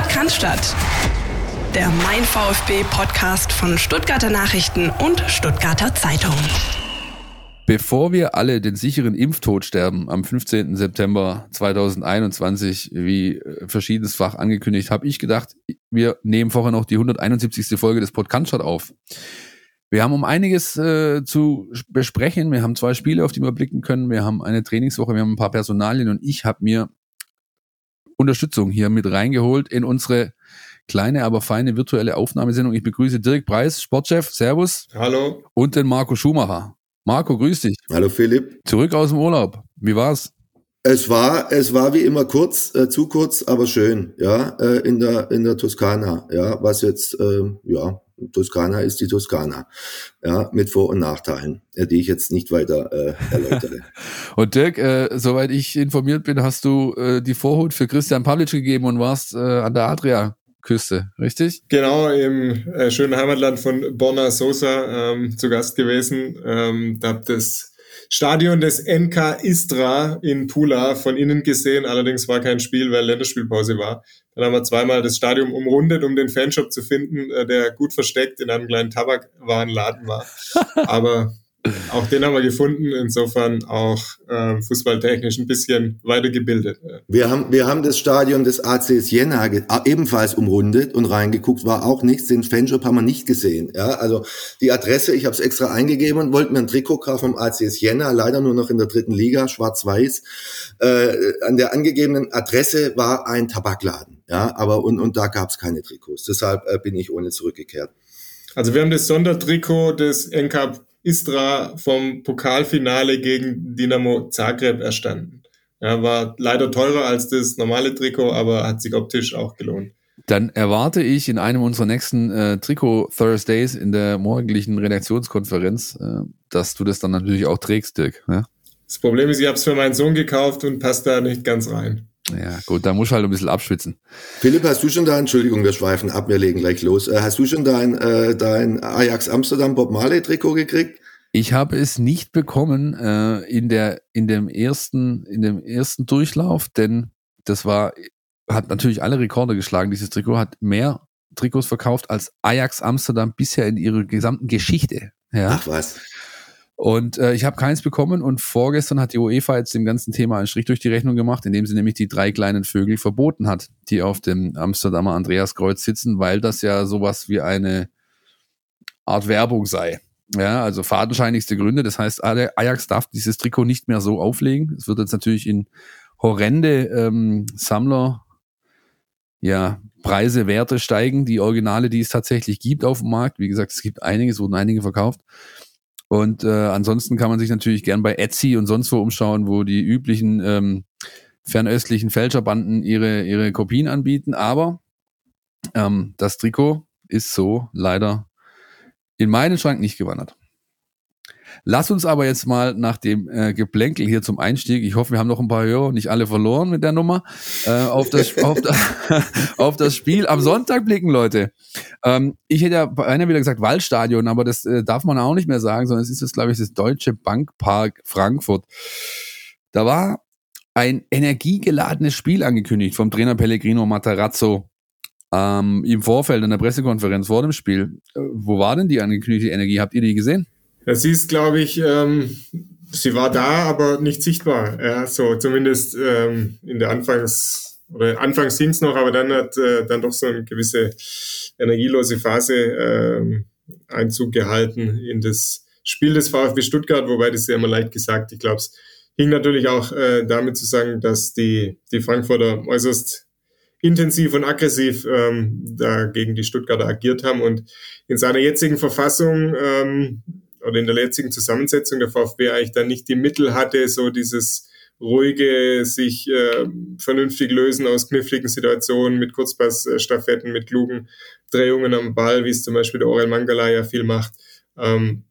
Podcast der Mein VfB Podcast von Stuttgarter Nachrichten und Stuttgarter Zeitung. Bevor wir alle den sicheren Impftod sterben am 15. September 2021, wie äh, verschiedensfach angekündigt, habe ich gedacht, wir nehmen vorher noch die 171. Folge des Podcast auf. Wir haben um einiges äh, zu besprechen. Wir haben zwei Spiele, auf die wir blicken können. Wir haben eine Trainingswoche, wir haben ein paar Personalien und ich habe mir Unterstützung hier mit reingeholt in unsere kleine, aber feine virtuelle Aufnahmesendung. Ich begrüße Dirk Preis, Sportchef. Servus. Hallo. Und den Marco Schumacher. Marco, grüß dich. Hallo Philipp. Zurück aus dem Urlaub. Wie war's? Es war, es war wie immer kurz, äh, zu kurz, aber schön, ja, äh, in der, in der Toskana, ja, was jetzt, äh, ja, Toskana ist die Toskana, ja, mit Vor- und Nachteilen, äh, die ich jetzt nicht weiter äh, erläutere. und Dirk, äh, soweit ich informiert bin, hast du äh, die Vorhut für Christian Pavlic gegeben und warst äh, an der Adria. Küste, richtig? Genau, im äh, schönen Heimatland von Borna Sosa ähm, zu Gast gewesen. Ähm, da habt das Stadion des NK Istra in Pula von innen gesehen. Allerdings war kein Spiel, weil Länderspielpause war. Dann haben wir zweimal das Stadion umrundet, um den Fanshop zu finden, äh, der gut versteckt in einem kleinen Tabakwarenladen war. Aber auch den haben wir gefunden, insofern auch äh, fußballtechnisch ein bisschen weitergebildet. Wir haben, wir haben das Stadion des ACS Jena ebenfalls umrundet und reingeguckt, war auch nichts, den Fanshop haben wir nicht gesehen. Ja, also die Adresse, ich habe es extra eingegeben und wollte mir ein Trikot kaufen vom ACS Jena, leider nur noch in der dritten Liga, schwarz-weiß. Äh, an der angegebenen Adresse war ein Tabakladen, ja, aber und, und da gab es keine Trikots. Deshalb äh, bin ich ohne zurückgekehrt. Also wir haben das Sondertrikot des NK Istra vom Pokalfinale gegen Dinamo Zagreb erstanden. Ja, war leider teurer als das normale Trikot, aber hat sich optisch auch gelohnt. Dann erwarte ich in einem unserer nächsten äh, Trikot Thursdays in der morgendlichen Redaktionskonferenz, äh, dass du das dann natürlich auch trägst, Dirk. Ja? Das Problem ist, ich habe es für meinen Sohn gekauft und passt da nicht ganz rein. Ja, gut, da muss halt ein bisschen abschwitzen. Philipp, hast du schon da, Entschuldigung, wir schweifen ab, wir legen gleich los. Äh, hast du schon dein, äh, dein Ajax Amsterdam Bob Marley Trikot gekriegt? Ich habe es nicht bekommen äh, in der in dem ersten in dem ersten Durchlauf, denn das war hat natürlich alle Rekorde geschlagen. Dieses Trikot hat mehr Trikots verkauft als Ajax Amsterdam bisher in ihrer gesamten Geschichte. Ja. Ach was. Und äh, ich habe keins bekommen und vorgestern hat die UEFA jetzt dem ganzen Thema einen Strich durch die Rechnung gemacht, indem sie nämlich die drei kleinen Vögel verboten hat, die auf dem Amsterdamer Andreaskreuz sitzen, weil das ja sowas wie eine Art Werbung sei. Ja, also fadenscheinigste Gründe. Das heißt, Ajax darf dieses Trikot nicht mehr so auflegen. Es wird jetzt natürlich in horrende ähm, Sammler ja, Preise, Werte steigen. Die Originale, die es tatsächlich gibt auf dem Markt. Wie gesagt, es gibt einige, es wurden einige verkauft. Und äh, ansonsten kann man sich natürlich gern bei Etsy und sonst wo umschauen, wo die üblichen ähm, fernöstlichen Fälscherbanden ihre, ihre Kopien anbieten. Aber ähm, das Trikot ist so leider in meinen Schrank nicht gewandert. Lass uns aber jetzt mal nach dem äh, Geplänkel hier zum Einstieg, ich hoffe, wir haben noch ein paar Hörer, nicht alle verloren mit der Nummer, äh, auf, das, auf, das, auf das Spiel am Sonntag blicken, Leute. Ähm, ich hätte ja einer wieder gesagt Waldstadion, aber das äh, darf man auch nicht mehr sagen, sondern es ist jetzt, glaube ich, das Deutsche Bankpark Frankfurt. Da war ein energiegeladenes Spiel angekündigt vom Trainer Pellegrino Matarazzo ähm, im Vorfeld in der Pressekonferenz vor dem Spiel. Äh, wo war denn die angekündigte Energie? Habt ihr die gesehen? Ja, sie ist, glaube ich, ähm, sie war da, aber nicht sichtbar. Ja, so zumindest ähm, in der Anfangs oder anfangs ging es noch, aber dann hat äh, dann doch so eine gewisse energielose Phase ähm, Einzug gehalten in das Spiel des VfB Stuttgart, wobei das ist ja immer leicht gesagt. Ich glaube, es hing natürlich auch äh, damit zusammen, dass die, die Frankfurter äußerst intensiv und aggressiv ähm, da gegen die Stuttgarter agiert haben und in seiner jetzigen Verfassung ähm, oder in der jetzigen Zusammensetzung der VfB eigentlich dann nicht die Mittel hatte, so dieses ruhige, sich äh, vernünftig lösen aus kniffligen Situationen mit Kurzpassstaffetten, mit klugen Drehungen am Ball, wie es zum Beispiel der Orel Mangala ja viel macht. Ähm,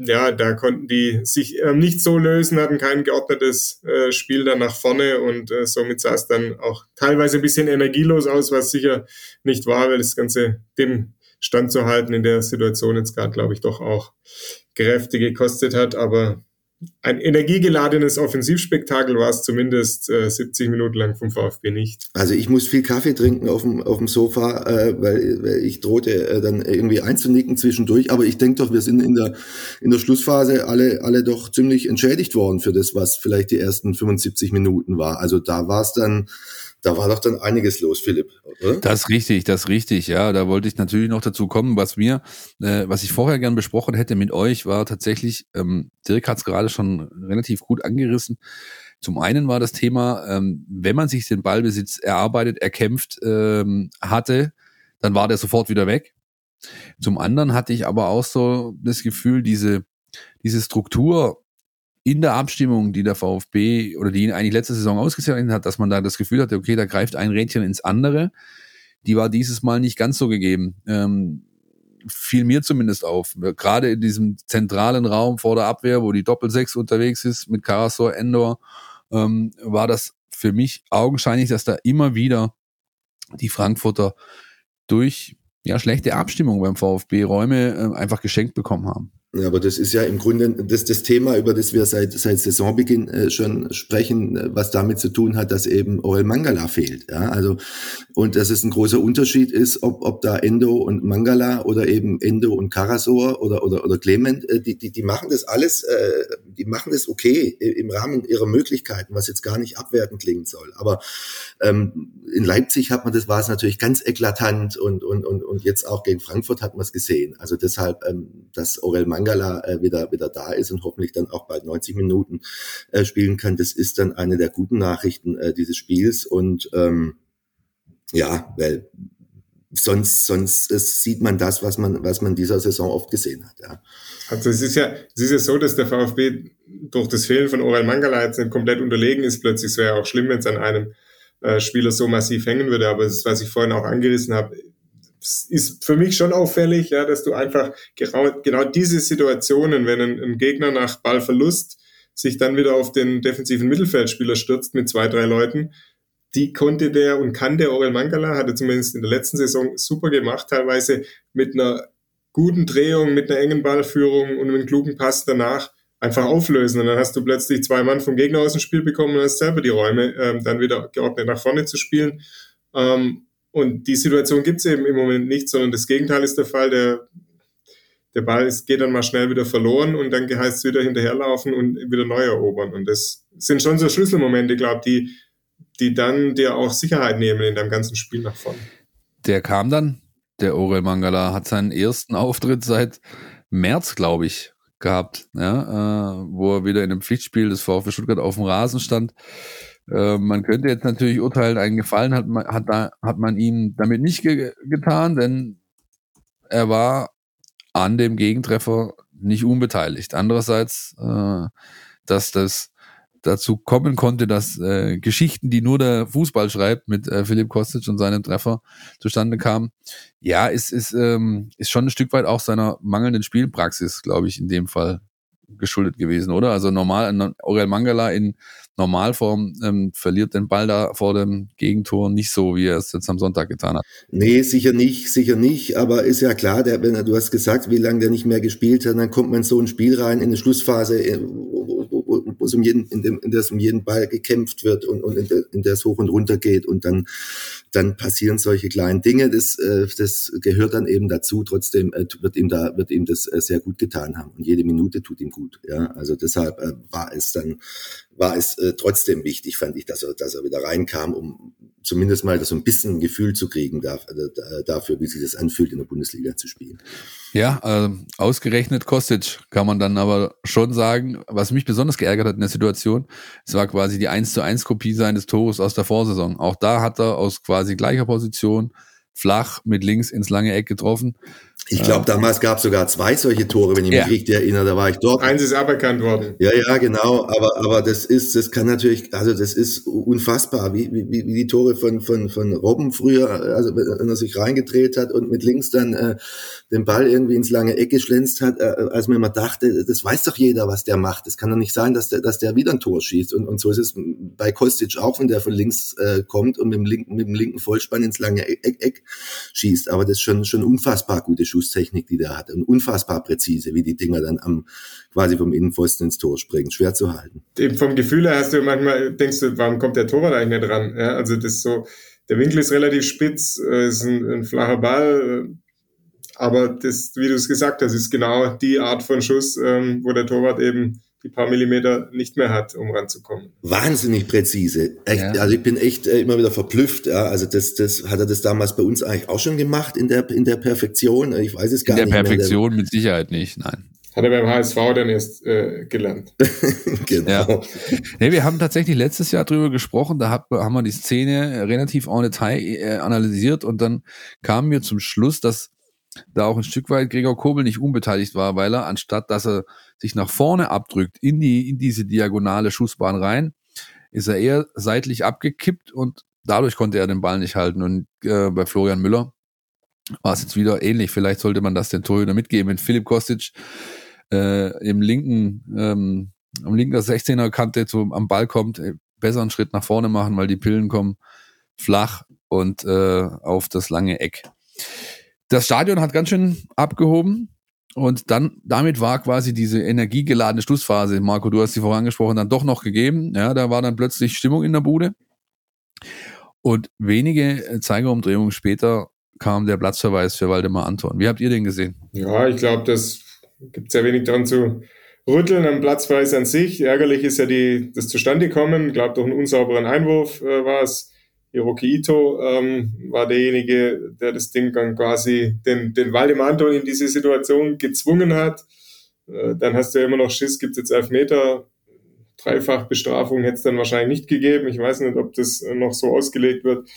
ja, da konnten die sich äh, nicht so lösen, hatten kein geordnetes äh, Spiel dann nach vorne und äh, somit sah es dann auch teilweise ein bisschen energielos aus, was sicher nicht war, weil das Ganze dem standzuhalten in der Situation jetzt gerade, glaube ich, doch auch Kräfte gekostet hat. Aber ein energiegeladenes Offensivspektakel war es zumindest äh, 70 Minuten lang vom VfB nicht. Also ich muss viel Kaffee trinken auf dem, auf dem Sofa, äh, weil, weil ich drohte äh, dann irgendwie einzunicken zwischendurch. Aber ich denke doch, wir sind in der, in der Schlussphase alle, alle doch ziemlich entschädigt worden für das, was vielleicht die ersten 75 Minuten war. Also da war es dann da war doch dann einiges los, Philipp, oder? Das ist richtig, das ist richtig, ja. Da wollte ich natürlich noch dazu kommen, was mir, äh, was ich vorher gern besprochen hätte mit euch, war tatsächlich, ähm, Dirk hat es gerade schon relativ gut angerissen. Zum einen war das Thema, ähm, wenn man sich den Ballbesitz erarbeitet, erkämpft ähm, hatte, dann war der sofort wieder weg. Zum anderen hatte ich aber auch so das Gefühl, diese, diese Struktur in der Abstimmung, die der VfB oder die ihn eigentlich letzte Saison ausgezeichnet hat, dass man da das Gefühl hatte, okay, da greift ein Rädchen ins andere, die war dieses Mal nicht ganz so gegeben. Ähm, fiel mir zumindest auf. Gerade in diesem zentralen Raum vor der Abwehr, wo die Doppelsechs unterwegs ist mit Karasor, Endor, ähm, war das für mich augenscheinlich, dass da immer wieder die Frankfurter durch ja, schlechte Abstimmung beim VfB Räume äh, einfach geschenkt bekommen haben. Ja, aber das ist ja im Grunde das, das Thema, über das wir seit, seit Saisonbeginn äh, schon sprechen, äh, was damit zu tun hat, dass eben Orel Mangala fehlt. Ja, also, und dass es ein großer Unterschied ist, ob, ob da Endo und Mangala oder eben Endo und Karasor oder, oder, oder Clement, äh, die, die, die machen das alles, äh, die machen das okay im Rahmen ihrer Möglichkeiten, was jetzt gar nicht abwertend klingen soll. Aber ähm, in Leipzig hat man das, war es natürlich ganz eklatant und, und, und, und jetzt auch gegen Frankfurt hat man es gesehen. Also deshalb, ähm, dass Orel Mangala Mangala äh, wieder, wieder da ist und hoffentlich dann auch bald 90 Minuten äh, spielen kann. Das ist dann eine der guten Nachrichten äh, dieses Spiels. Und ähm, ja, weil sonst, sonst es sieht man das, was man, was man dieser Saison oft gesehen hat. Ja. Also es ist ja, es ist ja so, dass der VfB durch das Fehlen von Oral Mangala jetzt nicht komplett unterlegen ist. Plötzlich wäre ja auch schlimm, wenn es an einem äh, Spieler so massiv hängen würde. Aber das, was ich vorhin auch angerissen habe, ist für mich schon auffällig, ja, dass du einfach genau, genau diese Situationen, wenn ein, ein, Gegner nach Ballverlust sich dann wieder auf den defensiven Mittelfeldspieler stürzt mit zwei, drei Leuten, die konnte der und kann der Orel Mangala, hatte zumindest in der letzten Saison super gemacht, teilweise mit einer guten Drehung, mit einer engen Ballführung und einem klugen Pass danach einfach auflösen. Und dann hast du plötzlich zwei Mann vom Gegner aus dem Spiel bekommen und hast selber die Räume ähm, dann wieder geordnet nach vorne zu spielen. Ähm, und die Situation gibt es eben im Moment nicht, sondern das Gegenteil ist der Fall. Der, der Ball ist, geht dann mal schnell wieder verloren und dann heißt es wieder hinterherlaufen und wieder neu erobern. Und das sind schon so Schlüsselmomente, glaube die, die dann dir auch Sicherheit nehmen in deinem ganzen Spiel nach vorne. Der kam dann, der Orel Mangala, hat seinen ersten Auftritt seit März, glaube ich, gehabt, ja, äh, wo er wieder in einem Pflichtspiel des VfB Stuttgart auf dem Rasen stand. Äh, man könnte jetzt natürlich urteilen, einen Gefallen hat man, hat, da, hat man ihm damit nicht ge getan, denn er war an dem Gegentreffer nicht unbeteiligt. Andererseits, äh, dass das dazu kommen konnte, dass äh, Geschichten, die nur der Fußball schreibt, mit äh, Philipp Kostic und seinem Treffer zustande kamen. Ja, ist, ist, ähm, ist schon ein Stück weit auch seiner mangelnden Spielpraxis, glaube ich, in dem Fall geschuldet gewesen, oder? Also normal, Aurel Mangala in Normalform ähm, verliert den Ball da vor dem Gegentor nicht so, wie er es jetzt am Sonntag getan hat. Nee, sicher nicht, sicher nicht, aber ist ja klar, der, wenn du hast gesagt, wie lange der nicht mehr gespielt hat, dann kommt man in so ein Spiel rein, in eine Schlussphase, äh, wo es um jeden, in, dem, in der es um jeden Ball gekämpft wird und, und in, der, in der es hoch und runter geht und dann, dann passieren solche kleinen Dinge, das, äh, das gehört dann eben dazu, trotzdem äh, wird ihm da, wird ihm das äh, sehr gut getan haben. Und jede Minute tut ihm gut, ja, also deshalb äh, war es dann war es äh, trotzdem wichtig, fand ich, dass er, dass er wieder reinkam, um zumindest mal so ein bisschen ein Gefühl zu kriegen da, äh, dafür, wie sich das anfühlt, in der Bundesliga zu spielen. Ja, äh, ausgerechnet Kostic kann man dann aber schon sagen, was mich besonders geärgert hat in der Situation, es war quasi die 1 zu 1 Kopie seines Tores aus der Vorsaison. Auch da hat er aus quasi gleicher Position flach mit links ins lange Eck getroffen. Ich glaube, damals gab es sogar zwei solche Tore, wenn ich mich ja. richtig erinnere, da war ich dort. Eins ist aberkannt worden. Ja, ja, genau. Aber, aber das ist, das kann natürlich, also das ist unfassbar, wie, wie, wie die Tore von, von, von Robben früher, also wenn er sich reingedreht hat und mit links dann äh, den Ball irgendwie ins lange Eck geschlänzt hat, äh, als man immer dachte, das weiß doch jeder, was der macht. Das kann doch nicht sein, dass der, dass der wieder ein Tor schießt. Und, und so ist es bei Kostic auch, wenn der von links äh, kommt und mit dem linken, mit dem linken Vollspann ins lange Eck, Eck, Eck schießt. Aber das ist schon, schon unfassbar gute Schuhe Schusstechnik, die der hat. Und unfassbar präzise, wie die Dinger dann am quasi vom Innenpfosten ins Tor springen. Schwer zu halten. Eben vom Gefühl her hast du manchmal, denkst du, warum kommt der Torwart eigentlich nicht dran? Ja, also das so, der Winkel ist relativ spitz, äh, ist ein, ein flacher Ball, aber das, wie du es gesagt hast, ist genau die Art von Schuss, ähm, wo der Torwart eben die paar Millimeter nicht mehr hat, um ranzukommen. Wahnsinnig präzise. Echt, ja. Also ich bin echt äh, immer wieder verblüfft. Ja. Also das, das hat er das damals bei uns eigentlich auch schon gemacht in der in der Perfektion. Ich weiß es gar nicht. In der Perfektion mehr. mit Sicherheit nicht. Nein. Hat er beim HSV dann erst äh, gelernt. genau. Ja. Nee, wir haben tatsächlich letztes Jahr drüber gesprochen, da hat, haben wir die Szene relativ en Detail äh, analysiert und dann kamen wir zum Schluss, dass da auch ein Stück weit Gregor Kobel nicht unbeteiligt war, weil er, anstatt dass er sich nach vorne abdrückt, in, die, in diese diagonale Schussbahn rein, ist er eher seitlich abgekippt und dadurch konnte er den Ball nicht halten. Und äh, bei Florian Müller war es jetzt wieder ähnlich. Vielleicht sollte man das den Torhüter mitgeben. Wenn Philipp Kostic äh, im linken, ähm, am linken 16er Kante zu, am Ball kommt, äh, besser einen Schritt nach vorne machen, weil die Pillen kommen flach und äh, auf das lange Eck. Das Stadion hat ganz schön abgehoben. Und dann, damit war quasi diese energiegeladene Schlussphase, Marco, du hast sie vorangesprochen, dann doch noch gegeben. Ja, da war dann plötzlich Stimmung in der Bude. Und wenige Zeigerumdrehungen später kam der Platzverweis für Waldemar Anton. Wie habt ihr den gesehen? Ja, ich glaube, das gibt sehr wenig daran zu rütteln am Platzverweis an sich. Ärgerlich ist ja die, das Zustandekommen. Ich glaube, durch einen unsauberen Einwurf äh, war es. Hiroki Ito ähm, war derjenige, der das Ding dann quasi den, den Waldemar Anton in diese Situation gezwungen hat. Äh, dann hast du ja immer noch Schiss, gibt es jetzt elf Meter. Dreifachbestrafung hätte es dann wahrscheinlich nicht gegeben. Ich weiß nicht, ob das noch so ausgelegt wird.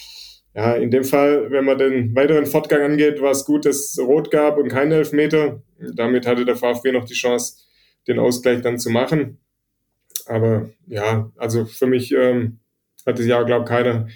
Ja, in dem Fall, wenn man den weiteren Fortgang angeht, war es gut, dass es Rot gab und kein Elfmeter. Damit hatte der VfB noch die Chance, den Ausgleich dann zu machen. Aber ja, also für mich ähm, hat es ja, glaube ich, keiner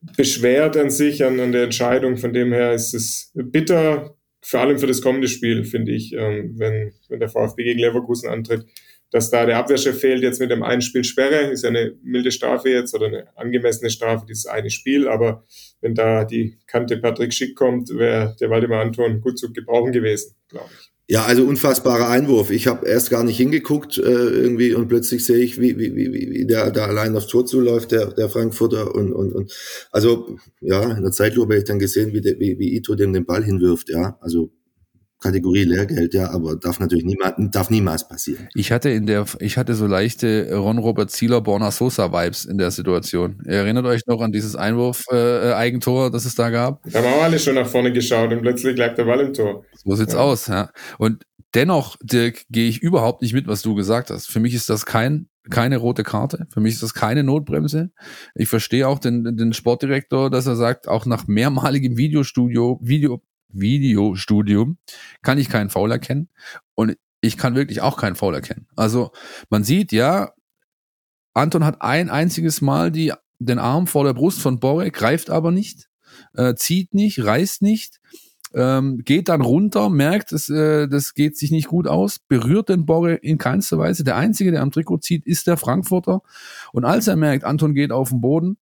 beschwert an sich, an, an der Entscheidung. Von dem her ist es bitter, vor allem für das kommende Spiel, finde ich, ähm, wenn, wenn der VfB gegen Leverkusen antritt, dass da der Abwehrchef fehlt jetzt mit dem einen Spiel Sperre, ist ja eine milde Strafe jetzt oder eine angemessene Strafe, dieses eine Spiel, aber wenn da die Kante Patrick Schick kommt, wäre der Waldemar Anton gut zu gebrauchen gewesen, glaube ich. Ja, also unfassbarer Einwurf. Ich habe erst gar nicht hingeguckt äh, irgendwie und plötzlich sehe ich, wie, wie, wie, wie der da allein aufs Tor zuläuft, der, der Frankfurter und, und, und also ja, in der Zeitlupe habe ich dann gesehen, wie, der, wie, wie Ito dem den Ball hinwirft, ja. Also Kategorie Lehrgeld, ja, aber darf natürlich niemals, darf niemals passieren. Ich hatte in der, ich hatte so leichte Ron-Robert Zieler, Borna Sosa-Vibes in der Situation. Ihr erinnert euch noch an dieses Einwurf-Eigentor, äh, das es da gab? Da haben auch alle schon nach vorne geschaut und plötzlich lag der Ball im Tor. So sieht's ja. aus, ja. Und dennoch, Dirk, gehe ich überhaupt nicht mit, was du gesagt hast. Für mich ist das kein keine rote Karte. Für mich ist das keine Notbremse. Ich verstehe auch den, den Sportdirektor, dass er sagt, auch nach mehrmaligem Videostudio, Video, Videostudium kann ich keinen Foul erkennen und ich kann wirklich auch keinen Foul erkennen. Also man sieht ja, Anton hat ein einziges Mal die, den Arm vor der Brust von Borre, greift aber nicht, äh, zieht nicht, reißt nicht, ähm, geht dann runter, merkt, es, äh, das geht sich nicht gut aus, berührt den Borre in keinster Weise. Der Einzige, der am Trikot zieht, ist der Frankfurter. Und als er merkt, Anton geht auf den Boden,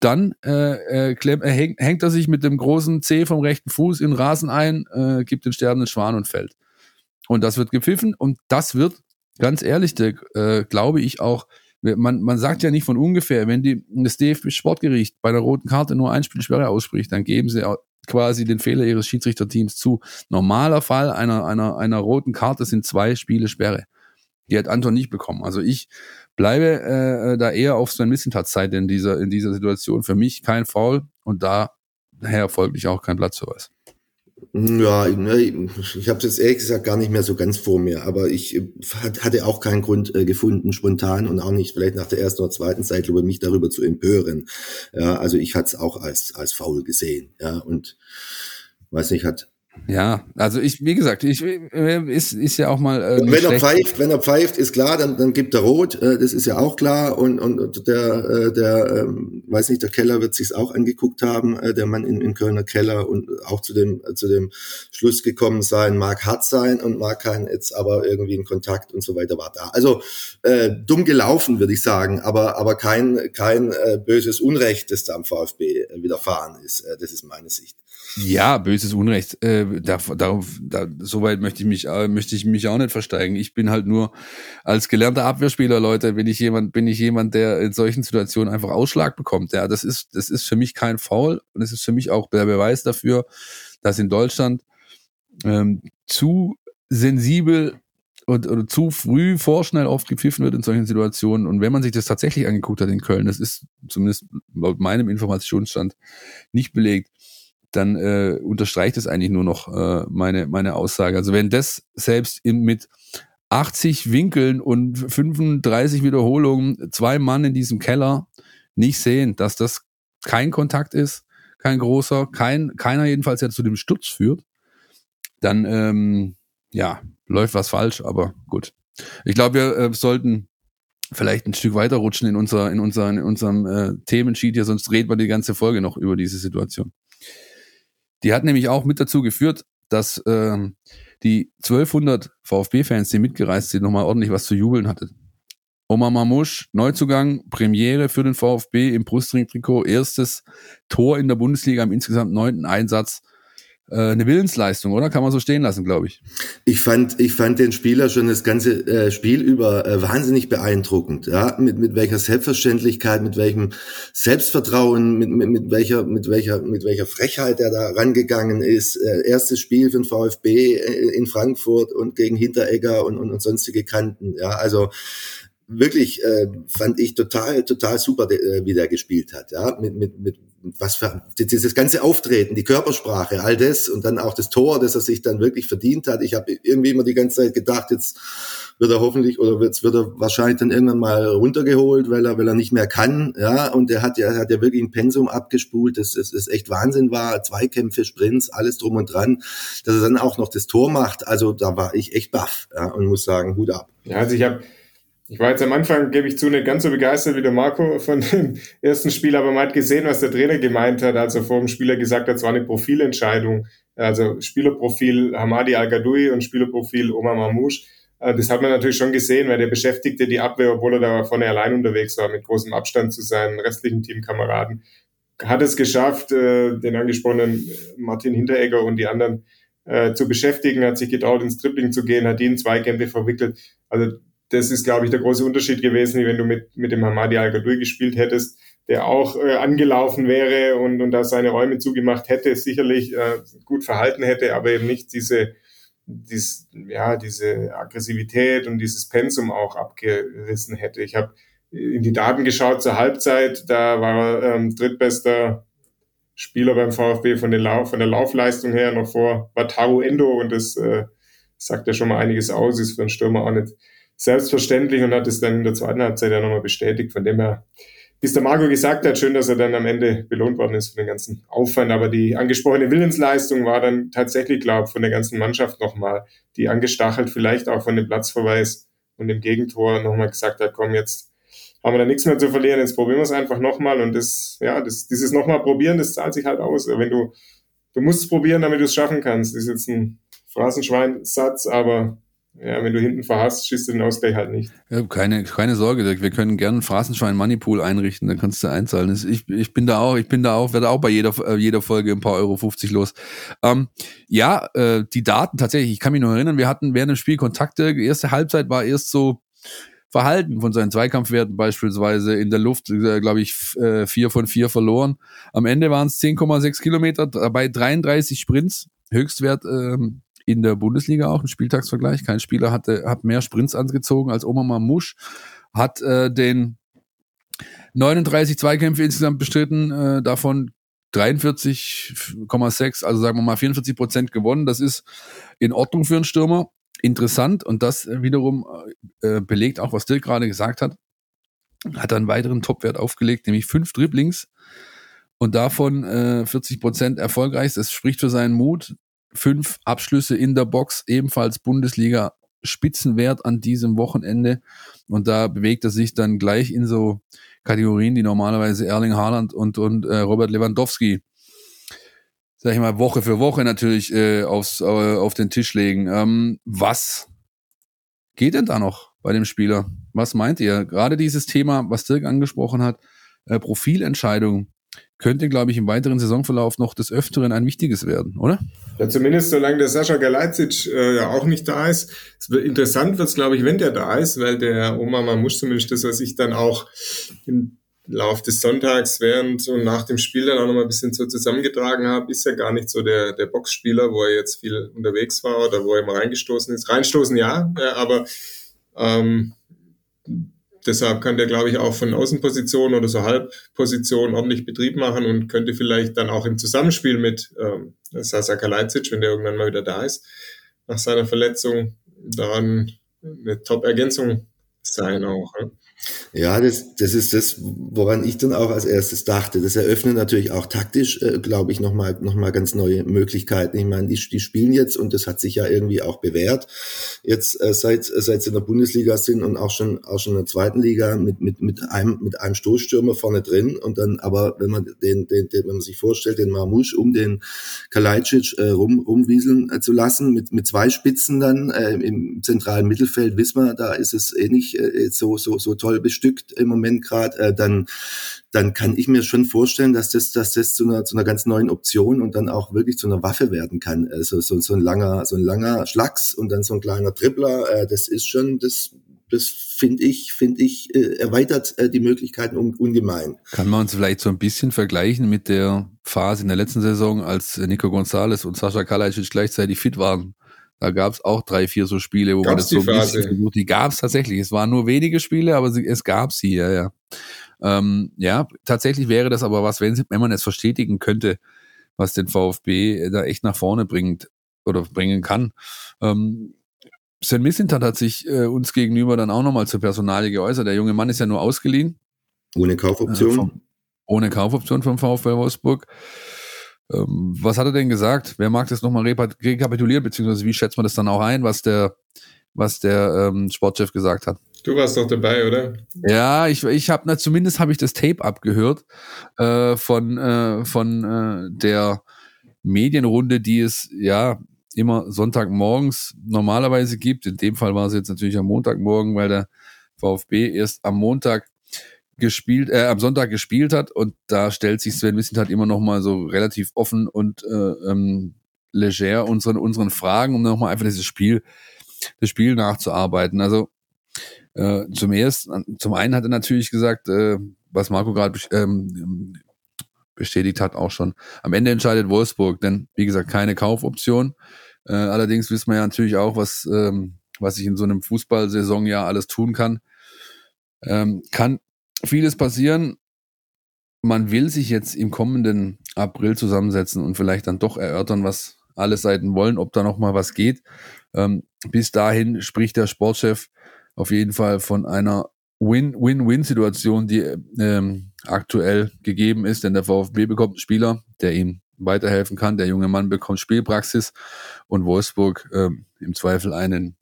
dann äh, äh, klemm, äh, häng, hängt er sich mit dem großen C vom rechten Fuß in Rasen ein, äh, gibt den sterbenden Schwan und fällt. Und das wird gepfiffen und das wird, ganz ehrlich, der, äh, glaube ich auch, man, man sagt ja nicht von ungefähr, wenn die, das DFB-Sportgericht bei der roten Karte nur ein Spiel Sperre ausspricht, dann geben sie quasi den Fehler ihres Schiedsrichterteams zu. Normaler Fall einer, einer, einer roten Karte sind zwei Spiele Sperre. Die hat Anton nicht bekommen. Also ich bleibe äh, da eher auf Sven Missentat-Seite in dieser, in dieser Situation. Für mich kein Foul und daher folglich auch kein Platzverweis. Ja, ich habe es jetzt ehrlich gesagt gar nicht mehr so ganz vor mir, aber ich äh, hatte auch keinen Grund äh, gefunden, spontan und auch nicht vielleicht nach der ersten oder zweiten Zeitlupe mich darüber zu empören. Ja, also ich hatte es auch als, als faul gesehen. Ja, und weiß nicht, hat ja, also ich, wie gesagt, ich äh, ist, ist ja auch mal. Äh, wenn er pfeift, wenn er pfeift, ist klar, dann, dann gibt er rot, äh, das ist ja auch klar. Und, und der, äh, der, ähm, weiß nicht, der Keller wird sich's auch angeguckt haben, äh, der Mann in, in Kölner Keller und auch zu dem, zu dem Schluss gekommen sein, mag hart sein und mag kein jetzt aber irgendwie ein Kontakt und so weiter war da. Also äh, dumm gelaufen, würde ich sagen, aber, aber kein, kein äh, böses Unrecht, das da am VfB widerfahren ist. Äh, das ist meine Sicht. Ja, böses Unrecht. Äh, da, da, so weit möchte ich mich, äh, möchte ich mich auch nicht versteigen. Ich bin halt nur als gelernter Abwehrspieler, Leute, bin ich jemand, bin ich jemand, der in solchen Situationen einfach Ausschlag bekommt. Ja, das ist, das ist für mich kein Foul und es ist für mich auch der Beweis dafür, dass in Deutschland ähm, zu sensibel und oder zu früh vorschnell oft gepfiffen wird in solchen Situationen. Und wenn man sich das tatsächlich angeguckt hat in Köln, das ist zumindest laut meinem Informationsstand nicht belegt, dann äh, unterstreicht es eigentlich nur noch äh, meine, meine Aussage. Also wenn das selbst in, mit 80 Winkeln und 35 Wiederholungen zwei Mann in diesem Keller nicht sehen, dass das kein Kontakt ist, kein großer, kein, keiner jedenfalls, der zu dem Sturz führt, dann ähm, ja, läuft was falsch, aber gut. Ich glaube, wir äh, sollten vielleicht ein Stück weiter rutschen in, unser, in, unser, in unserem äh, Themensheet hier, sonst reden wir die ganze Folge noch über diese Situation. Die hat nämlich auch mit dazu geführt, dass ähm, die 1200 VfB-Fans, die mitgereist sind, nochmal ordentlich was zu jubeln hatten. Omar Mamouche, Neuzugang, Premiere für den VfB im Brustring-Trikot, erstes Tor in der Bundesliga im insgesamt neunten Einsatz eine Willensleistung, oder? Kann man so stehen lassen, glaube ich. Ich fand, ich fand den Spieler schon das ganze äh, Spiel über äh, wahnsinnig beeindruckend. Ja, mit mit welcher Selbstverständlichkeit, mit welchem Selbstvertrauen, mit mit, mit welcher mit welcher mit welcher Frechheit er da rangegangen ist. Äh, erstes Spiel für den VfB äh, in Frankfurt und gegen Hinteregger und und, und sonstige Kanten. Ja, also wirklich äh, fand ich total total super, äh, wie der gespielt hat. Ja, mit mit mit was für dieses ganze Auftreten, die Körpersprache, all das und dann auch das Tor, das er sich dann wirklich verdient hat. Ich habe irgendwie immer die ganze Zeit gedacht, jetzt wird er hoffentlich oder jetzt wird er wahrscheinlich dann irgendwann mal runtergeholt, weil er weil er nicht mehr kann. Ja, und er hat ja hat ja wirklich ein Pensum abgespult, das, das, das echt Wahnsinn war. Zweikämpfe, Sprints, alles drum und dran, dass er dann auch noch das Tor macht. Also da war ich echt baff ja, und muss sagen, Hut ab. Ja, also ich habe ich war jetzt am Anfang, gebe ich zu, nicht ganz so begeistert wie der Marco von dem ersten Spiel, aber man hat gesehen, was der Trainer gemeint hat, als er vor dem Spieler gesagt hat, es war eine Profilentscheidung. Also Spielerprofil Hamadi Al-Gadoui und Spielerprofil Omar Mamouche. Äh, das hat man natürlich schon gesehen, weil der beschäftigte die Abwehr, obwohl er da vorne allein unterwegs war, mit großem Abstand zu seinen restlichen Teamkameraden. Hat es geschafft, äh, den angesprochenen Martin Hinteregger und die anderen äh, zu beschäftigen, hat sich getraut, ins Tripling zu gehen, hat ihn zwei Kämpfe verwickelt. Also das ist, glaube ich, der große Unterschied gewesen, wenn du mit, mit dem Hamadi Al-Gadoui gespielt hättest, der auch äh, angelaufen wäre und, und da seine Räume zugemacht hätte, sicherlich äh, gut verhalten hätte, aber eben nicht diese, dies, ja, diese Aggressivität und dieses Pensum auch abgerissen hätte. Ich habe in die Daten geschaut zur Halbzeit, da war er ähm, drittbester Spieler beim VfB von, den Lauf, von der Laufleistung her noch vor Wataru Endo und das äh, sagt ja schon mal einiges aus, ist für einen Stürmer auch nicht selbstverständlich und hat es dann in der zweiten Halbzeit ja nochmal bestätigt. Von dem her, wie es der Marco gesagt hat, schön, dass er dann am Ende belohnt worden ist für den ganzen Aufwand. Aber die angesprochene Willensleistung war dann tatsächlich, glaube ich, von der ganzen Mannschaft nochmal, die angestachelt vielleicht auch von dem Platzverweis und dem Gegentor nochmal gesagt hat, komm, jetzt haben wir da nichts mehr zu verlieren, jetzt probieren wir es einfach nochmal. Und das, ja, das, dieses nochmal probieren, das zahlt sich halt aus. Wenn du, du musst es probieren, damit du es schaffen kannst. Das ist jetzt ein Phrasenschwein-Satz, aber ja, wenn du hinten verhasst, schießt du den Ausgleich halt nicht. Ja, keine, keine Sorge, wir können gerne einen Phrasenschwein Moneypool einrichten, dann kannst du einzahlen. Ich, ich bin da auch, ich bin da auch, werde auch bei jeder, äh, jeder Folge ein paar Euro 50 los. Ähm, ja, äh, die Daten tatsächlich, ich kann mich noch erinnern, wir hatten während dem Spiel Kontakte, die erste Halbzeit war erst so Verhalten von seinen Zweikampfwerten beispielsweise in der Luft, äh, glaube ich, äh, vier von vier verloren. Am Ende waren es 10,6 Kilometer bei 33 Sprints, Höchstwert ähm, in der Bundesliga auch im Spieltagsvergleich. Kein Spieler hatte, hat mehr Sprints angezogen als Omar Mamouche, hat äh, den 39 Zweikämpfe insgesamt bestritten, äh, davon 43,6, also sagen wir mal 44 Prozent gewonnen. Das ist in Ordnung für einen Stürmer. Interessant und das wiederum äh, belegt auch, was Dirk gerade gesagt hat. Hat einen weiteren Topwert aufgelegt, nämlich fünf Dribblings und davon äh, 40 Prozent erfolgreich. Das spricht für seinen Mut fünf Abschlüsse in der Box, ebenfalls Bundesliga Spitzenwert an diesem Wochenende. Und da bewegt er sich dann gleich in so Kategorien, die normalerweise Erling Haaland und, und äh, Robert Lewandowski, sag ich mal, Woche für Woche natürlich äh, aufs, äh, auf den Tisch legen. Ähm, was geht denn da noch bei dem Spieler? Was meint ihr? Gerade dieses Thema, was Dirk angesprochen hat, äh, Profilentscheidung. Könnte, glaube ich, im weiteren Saisonverlauf noch des Öfteren ein wichtiges werden, oder? Ja, zumindest solange der Sascha Galajcic äh, ja auch nicht da ist. Interessant wird es, glaube ich, wenn der da ist, weil der Oma Mamusch zumindest das, was ich dann auch im Lauf des Sonntags während und nach dem Spiel dann auch noch mal ein bisschen so zusammengetragen habe, ist ja gar nicht so der, der Boxspieler, wo er jetzt viel unterwegs war oder wo er immer reingestoßen ist. Reinstoßen ja, ja aber ähm, deshalb kann der, glaube ich, auch von Außenposition oder so Halbposition ordentlich Betrieb machen und könnte vielleicht dann auch im Zusammenspiel mit ähm, Sasa Kalajdzic, wenn der irgendwann mal wieder da ist, nach seiner Verletzung, daran eine Top-Ergänzung sein auch. Ne? Ja, das, das ist das, woran ich dann auch als erstes dachte. Das eröffnet natürlich auch taktisch, äh, glaube ich, nochmal noch mal ganz neue Möglichkeiten. Ich meine, die, die spielen jetzt und das hat sich ja irgendwie auch bewährt. Jetzt äh, seit, seit sie in der Bundesliga sind und auch schon, auch schon in der zweiten Liga mit, mit, mit, einem, mit einem Stoßstürmer vorne drin. Und dann aber, wenn man den, den, den wenn man sich vorstellt, den Marmusch um den Kalajdzic äh, rum, rumwieseln äh, zu lassen, mit, mit zwei Spitzen dann äh, im zentralen Mittelfeld, wissen wir, da ist es eh nicht äh, so, so, so toll voll bestückt im Moment gerade, äh, dann dann kann ich mir schon vorstellen, dass das, dass das zu einer, zu einer ganz neuen Option und dann auch wirklich zu einer Waffe werden kann. Also so, so ein langer, so ein langer Schlags und dann so ein kleiner Dribbler, äh, das ist schon, das, das finde ich, finde ich, äh, erweitert äh, die Möglichkeiten un, ungemein. Kann man uns vielleicht so ein bisschen vergleichen mit der Phase in der letzten Saison, als Nico Gonzalez und Sascha Kalajdzic gleichzeitig fit waren? Da gab es auch drei, vier so Spiele, wo gab's man das so ein bisschen versucht. Die gab es tatsächlich. Es waren nur wenige Spiele, aber sie, es gab sie, ja, ja. Ähm, ja, tatsächlich wäre das aber was, wenn, wenn man es verstetigen könnte, was den VfB da echt nach vorne bringt oder bringen kann. Ähm, Sven Missintat hat sich äh, uns gegenüber dann auch nochmal zur Personalie geäußert. Der junge Mann ist ja nur ausgeliehen. Ohne Kaufoption. Äh, vom, ohne Kaufoption vom VfB Wolfsburg. Ähm, was hat er denn gesagt? Wer mag das nochmal rekapitulieren, beziehungsweise wie schätzt man das dann auch ein, was der, was der ähm, Sportchef gesagt hat? Du warst doch dabei, oder? Ja, ich, ich habe, zumindest habe ich das Tape abgehört äh, von, äh, von äh, der Medienrunde, die es ja immer Sonntagmorgens normalerweise gibt. In dem Fall war es jetzt natürlich am Montagmorgen, weil der VfB erst am Montag gespielt, äh, am Sonntag gespielt hat und da stellt sich Sven Missentat immer noch mal so relativ offen und äh, ähm, leger unseren unseren Fragen, um nochmal einfach dieses Spiel, das Spiel nachzuarbeiten. Also äh, zum ersten, zum einen hat er natürlich gesagt, äh, was Marco gerade ähm, bestätigt hat, auch schon. Am Ende entscheidet Wolfsburg, denn wie gesagt keine Kaufoption. Äh, allerdings wissen wir ja natürlich auch, was ähm, was ich in so einem Fußballsaison ja alles tun kann. Ähm, kann vieles passieren. Man will sich jetzt im kommenden April zusammensetzen und vielleicht dann doch erörtern, was alle Seiten wollen, ob da noch mal was geht. Ähm, bis dahin spricht der Sportchef auf jeden Fall von einer Win-Win-Win-Situation, die ähm, aktuell gegeben ist, denn der VfB bekommt einen Spieler, der ihm weiterhelfen kann. Der junge Mann bekommt Spielpraxis und Wolfsburg ähm, im Zweifel einen,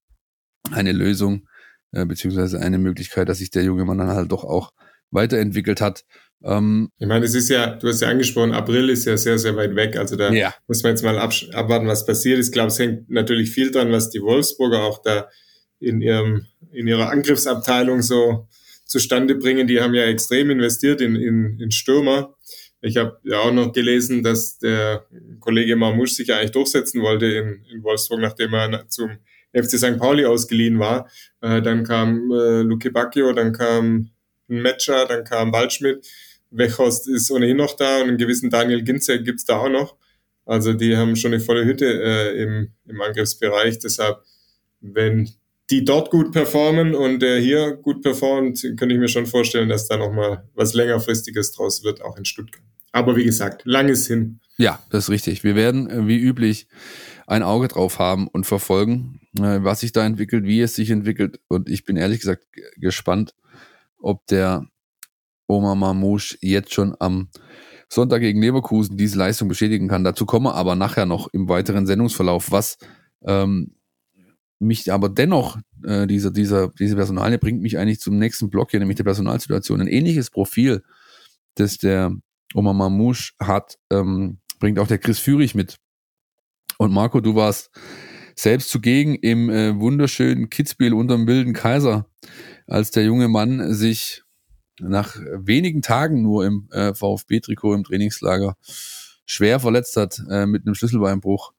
eine Lösung äh, beziehungsweise eine Möglichkeit, dass sich der junge Mann dann halt doch auch weiterentwickelt hat. Ähm, ich meine, es ist ja, du hast ja angesprochen, April ist ja sehr, sehr weit weg. Also da ja. muss man jetzt mal abwarten, was passiert. Ich glaube, es hängt natürlich viel dran, was die Wolfsburger auch da in ihrem, in ihrer Angriffsabteilung so zustande bringen. Die haben ja extrem investiert in, in, in Stürmer. Ich habe ja auch noch gelesen, dass der Kollege Marmouche sich ja eigentlich durchsetzen wollte in, in Wolfsburg, nachdem er zum FC St. Pauli ausgeliehen war. Äh, dann kam äh, Luke Bacchio, dann kam ein Matcher, dann kam Waldschmidt. Wechhorst ist ohnehin noch da und einen gewissen Daniel Ginzek gibt's da auch noch. Also die haben schon eine volle Hütte äh, im, im Angriffsbereich. Deshalb, wenn die dort gut performen und der hier gut performt, könnte ich mir schon vorstellen, dass da nochmal was längerfristiges draus wird, auch in Stuttgart. Aber wie gesagt, langes hin. Ja, das ist richtig. Wir werden äh, wie üblich ein Auge drauf haben und verfolgen, äh, was sich da entwickelt, wie es sich entwickelt. Und ich bin ehrlich gesagt gespannt, ob der Oma Mamouche jetzt schon am Sonntag gegen Leverkusen diese Leistung bestätigen kann. Dazu komme aber nachher noch im weiteren Sendungsverlauf, was ähm, mich aber dennoch, äh, dieser, dieser, diese Personalie bringt mich eigentlich zum nächsten Block hier, nämlich der Personalsituation. Ein ähnliches Profil, das der Oma Mamouche hat, ähm, bringt auch der Chris Führig mit. Und Marco, du warst selbst zugegen im äh, wunderschönen Kitzbühel unterm Wilden Kaiser als der junge Mann sich nach wenigen Tagen nur im äh, VfB-Trikot im Trainingslager schwer verletzt hat äh, mit einem Schlüsselbeinbruch.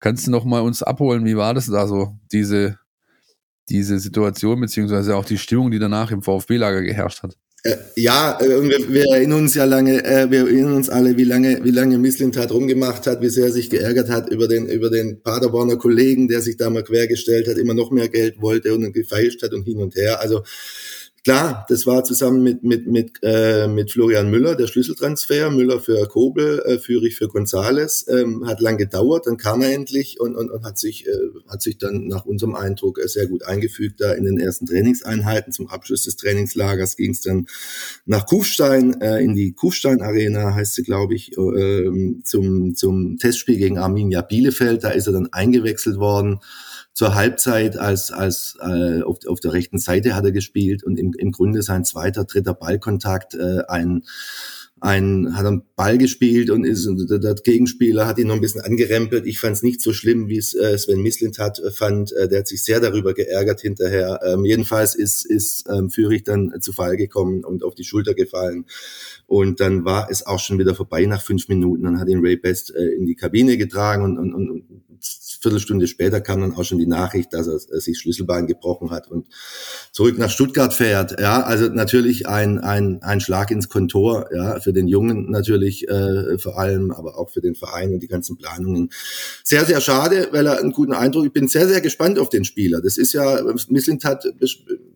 Kannst du noch mal uns abholen, wie war das da so, diese, diese Situation, beziehungsweise auch die Stimmung, die danach im VfB-Lager geherrscht hat? Äh, ja, äh, wir, wir, erinnern uns ja lange, äh, wir erinnern uns alle, wie lange, wie lange Misslintat rumgemacht hat, wie sehr er sich geärgert hat über den, über den Paderborner Kollegen, der sich da mal quergestellt hat, immer noch mehr Geld wollte und gefeilscht hat und hin und her. Also Klar, das war zusammen mit, mit, mit, äh, mit Florian Müller, der Schlüsseltransfer, Müller für Kobel, äh, Führig für Gonzales, ähm, hat lang gedauert, dann kam er endlich und, und, und hat, sich, äh, hat sich dann nach unserem Eindruck äh, sehr gut eingefügt da in den ersten Trainingseinheiten. Zum Abschluss des Trainingslagers ging es dann nach Kufstein, äh, in die Kufstein Arena, heißt sie, glaube ich, äh, zum, zum Testspiel gegen Arminia Bielefeld. Da ist er dann eingewechselt worden zur Halbzeit als, als äh, auf, auf der rechten Seite hat er gespielt und im, im Grunde sein zweiter, dritter Ballkontakt äh, ein ein, hat einen Ball gespielt und ist, der, Gegenspieler hat ihn noch ein bisschen angerempelt. Ich fand es nicht so schlimm, wie es äh, Sven Mislint hat, äh, fand. Äh, der hat sich sehr darüber geärgert hinterher. Ähm, jedenfalls ist, ist ähm, Fürich dann zu Fall gekommen und auf die Schulter gefallen. Und dann war es auch schon wieder vorbei nach fünf Minuten. Dann hat ihn Ray Best äh, in die Kabine getragen und, und, und Viertelstunde später kam dann auch schon die Nachricht, dass er sich Schlüsselbein gebrochen hat und zurück nach Stuttgart fährt. Ja, also natürlich ein, ein, ein Schlag ins Kontor, ja, für den Jungen natürlich äh, vor allem, aber auch für den Verein und die ganzen Planungen. Sehr, sehr schade, weil er einen guten Eindruck, ich bin sehr, sehr gespannt auf den Spieler. Das ist ja, Missling hat,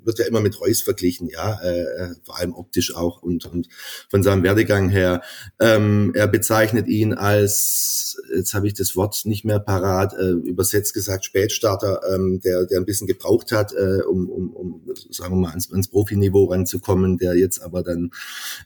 wird ja immer mit Reus verglichen, ja, äh, vor allem optisch auch und, und von seinem Werdegang her. Ähm, er bezeichnet ihn als, jetzt habe ich das Wort nicht mehr parat, äh, übersetzt gesagt Spätstarter, ähm, der, der ein bisschen gebraucht hat, äh, um, um, um, sagen wir mal, ans, ans Profiniveau ranzukommen, der jetzt aber dann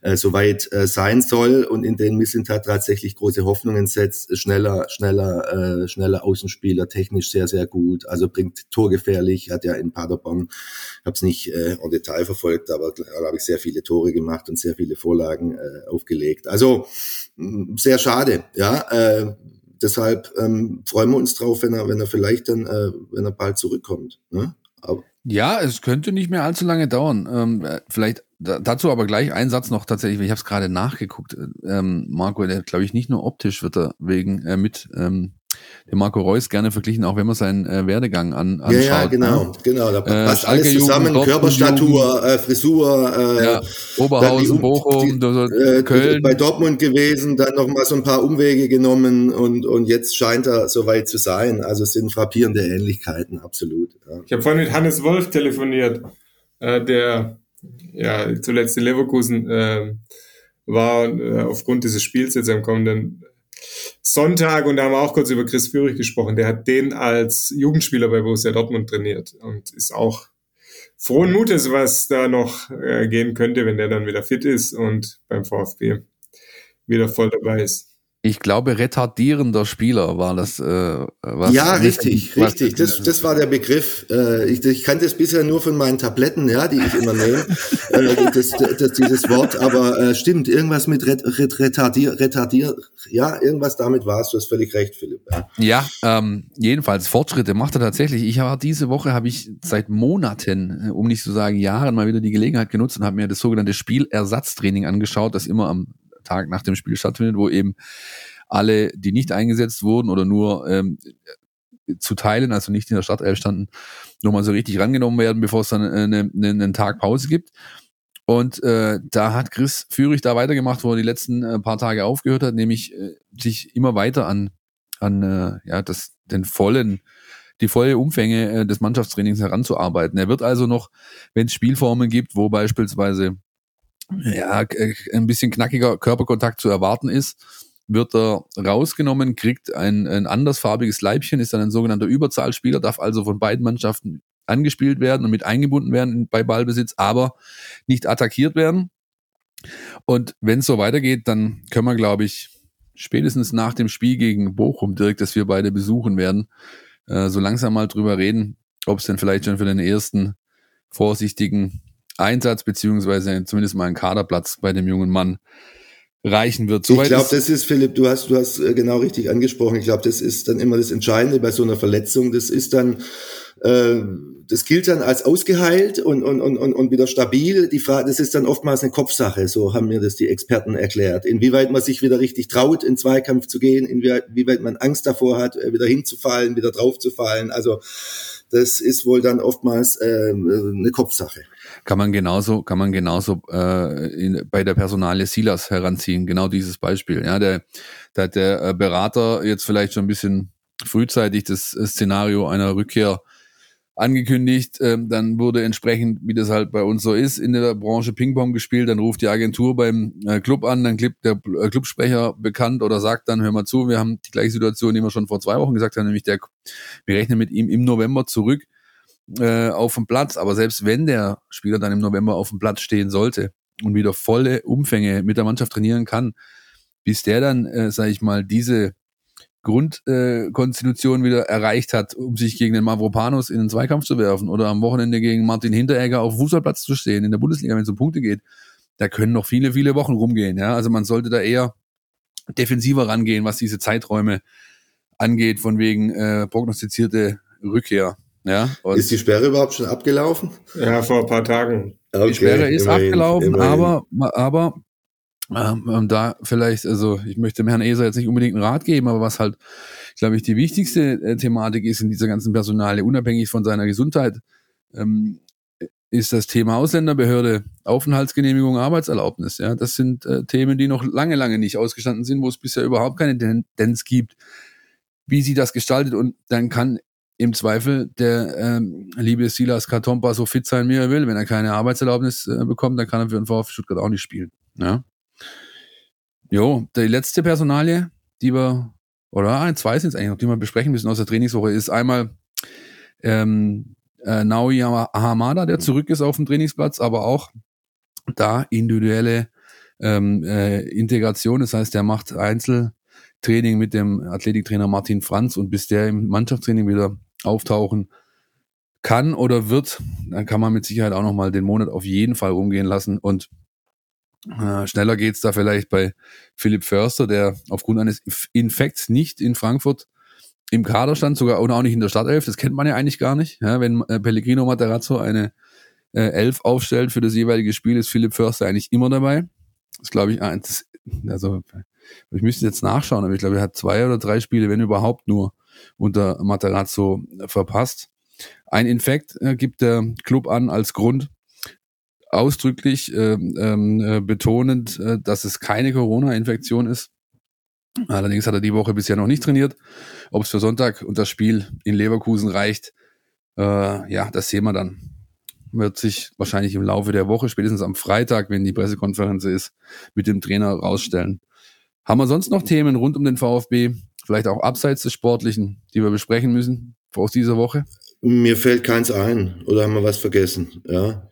äh, soweit äh, sein soll und in den Mislintat tatsächlich große Hoffnungen setzt, schneller, schneller, äh, schneller Außenspieler, technisch sehr, sehr gut, also bringt torgefährlich, hat ja in Paderborn, ich habe nicht äh, en Detail verfolgt, aber da habe ich sehr viele Tore gemacht und sehr viele Vorlagen äh, aufgelegt. Also sehr schade, ja. Äh, deshalb ähm, freuen wir uns drauf, wenn er, wenn er vielleicht dann, äh, wenn er bald zurückkommt. Ne? Aber ja, es könnte nicht mehr allzu lange dauern. Ähm, äh, vielleicht dazu aber gleich ein Satz noch tatsächlich, ich habe es gerade nachgeguckt. Ähm, Marco, der glaube ich nicht nur optisch wird er wegen äh, mit ähm, den Marco Reus gerne verglichen, auch wenn man seinen äh, Werdegang an, anschaut. Ja, ja, genau, ne? genau. Da äh, passt äh, alles zusammen. Jugend, Körperstatur, äh, Frisur, äh, ja, Oberhausen, die, Bochum, die, äh, Köln. Bei Dortmund gewesen, dann noch mal so ein paar Umwege genommen und, und jetzt scheint er soweit zu sein. Also es sind frappierende Ähnlichkeiten, absolut. Ja. Ich habe vorhin mit Hannes Wolf telefoniert, äh, der ja zuletzt in Leverkusen äh, war äh, aufgrund dieses Spiels jetzt am kommenden Sonntag und da haben wir auch kurz über Chris Führig gesprochen. Der hat den als Jugendspieler bei Borussia Dortmund trainiert und ist auch frohen Mutes, was da noch äh, gehen könnte, wenn der dann wieder fit ist und beim VfB wieder voll dabei ist. Ich glaube, retardierender Spieler war das. Äh, was ja, richtig, was, richtig. Das, das war der Begriff. Äh, ich, ich kannte es bisher nur von meinen Tabletten, ja, die ich immer nehme, äh, das, das, dieses Wort. Aber äh, stimmt, irgendwas mit ret, ret, retardier, retardier, ja, irgendwas damit war es. Du hast völlig recht, Philipp. Ja, ja ähm, jedenfalls Fortschritte macht er tatsächlich. Ich habe diese Woche habe ich seit Monaten, äh, um nicht zu sagen Jahren, mal wieder die Gelegenheit genutzt und habe mir das sogenannte Spielersatztraining angeschaut, das immer am Tag nach dem Spiel stattfindet, wo eben alle, die nicht eingesetzt wurden oder nur ähm, zu teilen, also nicht in der Startelf standen, nochmal so richtig rangenommen werden, bevor es dann eine, eine, einen Tag Pause gibt. Und äh, da hat Chris Führig da weitergemacht, wo er die letzten äh, paar Tage aufgehört hat, nämlich äh, sich immer weiter an, an äh, ja, das, den vollen, die volle Umfänge äh, des Mannschaftstrainings heranzuarbeiten. Er wird also noch, wenn es Spielformen gibt, wo beispielsweise ja, ein bisschen knackiger Körperkontakt zu erwarten ist, wird er rausgenommen, kriegt ein, ein andersfarbiges Leibchen, ist dann ein sogenannter Überzahlspieler, darf also von beiden Mannschaften angespielt werden und mit eingebunden werden bei Ballbesitz, aber nicht attackiert werden. Und wenn es so weitergeht, dann können wir, glaube ich, spätestens nach dem Spiel gegen Bochum direkt, das wir beide besuchen werden, äh, so langsam mal drüber reden, ob es denn vielleicht schon für den ersten vorsichtigen Einsatz beziehungsweise zumindest mal ein Kaderplatz bei dem jungen Mann reichen wird. Soweit ich glaube, das ist, Philipp, du hast, du hast äh, genau richtig angesprochen. Ich glaube, das ist dann immer das Entscheidende bei so einer Verletzung. Das ist dann, äh, das gilt dann als ausgeheilt und, und, und, und wieder stabil. Die Frage, das ist dann oftmals eine Kopfsache, so haben mir das die Experten erklärt. Inwieweit man sich wieder richtig traut, in Zweikampf zu gehen, inwieweit man Angst davor hat, äh, wieder hinzufallen, wieder draufzufallen. Also das ist wohl dann oftmals äh, eine Kopfsache. Kann man genauso, kann man genauso äh, in, bei der Personalie Silas heranziehen, genau dieses Beispiel. Ja, der, der, der äh, Berater jetzt vielleicht schon ein bisschen frühzeitig das Szenario einer Rückkehr angekündigt. Ähm, dann wurde entsprechend, wie das halt bei uns so ist, in der Branche Ping-Pong gespielt. Dann ruft die Agentur beim äh, Club an, dann klippt der äh, Clubsprecher bekannt oder sagt dann, hör mal zu, wir haben die gleiche Situation, die wir schon vor zwei Wochen gesagt haben, nämlich der, wir rechnen mit ihm im November zurück äh, auf dem Platz. Aber selbst wenn der Spieler dann im November auf dem Platz stehen sollte und wieder volle Umfänge mit der Mannschaft trainieren kann, bis der dann, äh, sage ich mal, diese Grundkonstitution äh, wieder erreicht hat, um sich gegen den Mavropanos in den Zweikampf zu werfen oder am Wochenende gegen Martin Hinteregger auf Fußballplatz zu stehen in der Bundesliga, wenn es um Punkte geht, da können noch viele, viele Wochen rumgehen. Ja? Also man sollte da eher defensiver rangehen, was diese Zeiträume angeht, von wegen äh, prognostizierte Rückkehr. Ja, ist die Sperre überhaupt schon abgelaufen? Ja, vor ein paar Tagen. Okay, die Sperre ist immerhin, abgelaufen, immerhin. aber aber ähm, da vielleicht, also ich möchte dem Herrn Eser jetzt nicht unbedingt einen Rat geben, aber was halt, glaube ich, die wichtigste äh, Thematik ist in dieser ganzen Personale, unabhängig von seiner Gesundheit, ähm, ist das Thema Ausländerbehörde, Aufenthaltsgenehmigung, Arbeitserlaubnis. Ja, das sind äh, Themen, die noch lange, lange nicht ausgestanden sind, wo es bisher überhaupt keine Tendenz gibt, wie sie das gestaltet. Und dann kann im Zweifel der ähm, liebe Silas Katompa so fit sein, wie er will. Wenn er keine Arbeitserlaubnis äh, bekommt, dann kann er für den VfB Stuttgart auch nicht spielen. Ja. Jo, die letzte Personalie, die wir, oder ein, zwei sind es eigentlich noch, die wir besprechen müssen aus der Trainingswoche, ist einmal ähm, äh, Naui Hamada, der zurück ist auf dem Trainingsplatz, aber auch da individuelle ähm, äh, Integration. Das heißt, der macht Einzeltraining mit dem Athletiktrainer Martin Franz und bis der im Mannschaftstraining wieder auftauchen kann oder wird, dann kann man mit Sicherheit auch nochmal den Monat auf jeden Fall rumgehen lassen und äh, schneller geht's da vielleicht bei Philipp Förster, der aufgrund eines Infekts nicht in Frankfurt im Kader stand, sogar oder auch nicht in der Startelf. Das kennt man ja eigentlich gar nicht. Ja, wenn äh, Pellegrino Materazzo eine äh, Elf aufstellt für das jeweilige Spiel, ist Philipp Förster eigentlich immer dabei. Das glaube ich, ah, das, also ich müsste jetzt nachschauen, aber ich glaube, er hat zwei oder drei Spiele, wenn überhaupt nur, unter Materazzo verpasst. Ein Infekt äh, gibt der Club an als Grund ausdrücklich ähm, äh, betonend, äh, dass es keine Corona-Infektion ist. Allerdings hat er die Woche bisher noch nicht trainiert. Ob es für Sonntag und das Spiel in Leverkusen reicht, äh, ja, das sehen wir dann. Wird sich wahrscheinlich im Laufe der Woche, spätestens am Freitag, wenn die Pressekonferenz ist, mit dem Trainer rausstellen. Haben wir sonst noch Themen rund um den VfB, vielleicht auch abseits des Sportlichen, die wir besprechen müssen aus dieser Woche? Mir fällt keins ein oder haben wir was vergessen? Ja,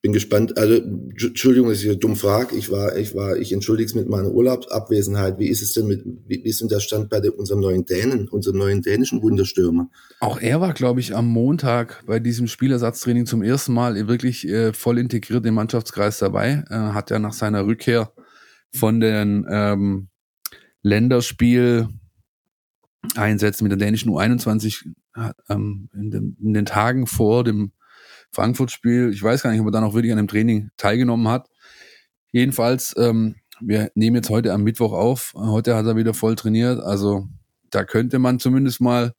bin gespannt. Also Entschuldigung, dass ich dumm frage. Ich war, ich war, ich entschuldige es mit meiner Urlaubsabwesenheit. Wie ist es denn mit, wie, wie ist denn der Stand bei der, unserem neuen Dänen, unserem neuen dänischen Wunderstürmer? Auch er war, glaube ich, am Montag bei diesem Spielersatztraining zum ersten Mal wirklich äh, voll integriert im Mannschaftskreis dabei. Äh, hat ja nach seiner Rückkehr von den ähm, Länderspiel Einsätzen mit der dänischen U21 äh, ähm, in, den, in den Tagen vor dem Frankfurt-Spiel. Ich weiß gar nicht, ob er da noch wirklich an dem Training teilgenommen hat. Jedenfalls, ähm, wir nehmen jetzt heute am Mittwoch auf. Heute hat er wieder voll trainiert. Also da könnte man zumindest mal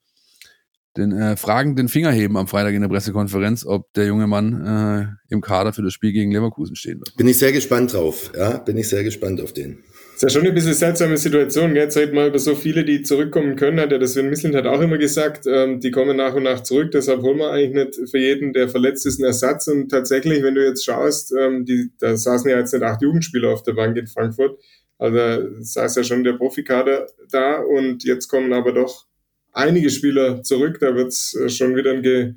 den äh, fragenden Finger heben am Freitag in der Pressekonferenz, ob der junge Mann äh, im Kader für das Spiel gegen Leverkusen stehen wird. Bin ich sehr gespannt drauf. Ja, bin ich sehr gespannt auf den. Ist ja schon ein bisschen seltsame Situation. Jetzt reden wir über so viele, die zurückkommen können. Hat ja das Sven Mislint hat auch immer gesagt, ähm, die kommen nach und nach zurück. Deshalb holen wir eigentlich nicht für jeden, der verletzt ist, einen Ersatz. Und tatsächlich, wenn du jetzt schaust, ähm, die, da saßen ja jetzt nicht acht Jugendspieler auf der Bank in Frankfurt. Also saß ja schon der Profikader da und jetzt kommen aber doch einige Spieler zurück. Da wird es äh, schon wieder ein, Ge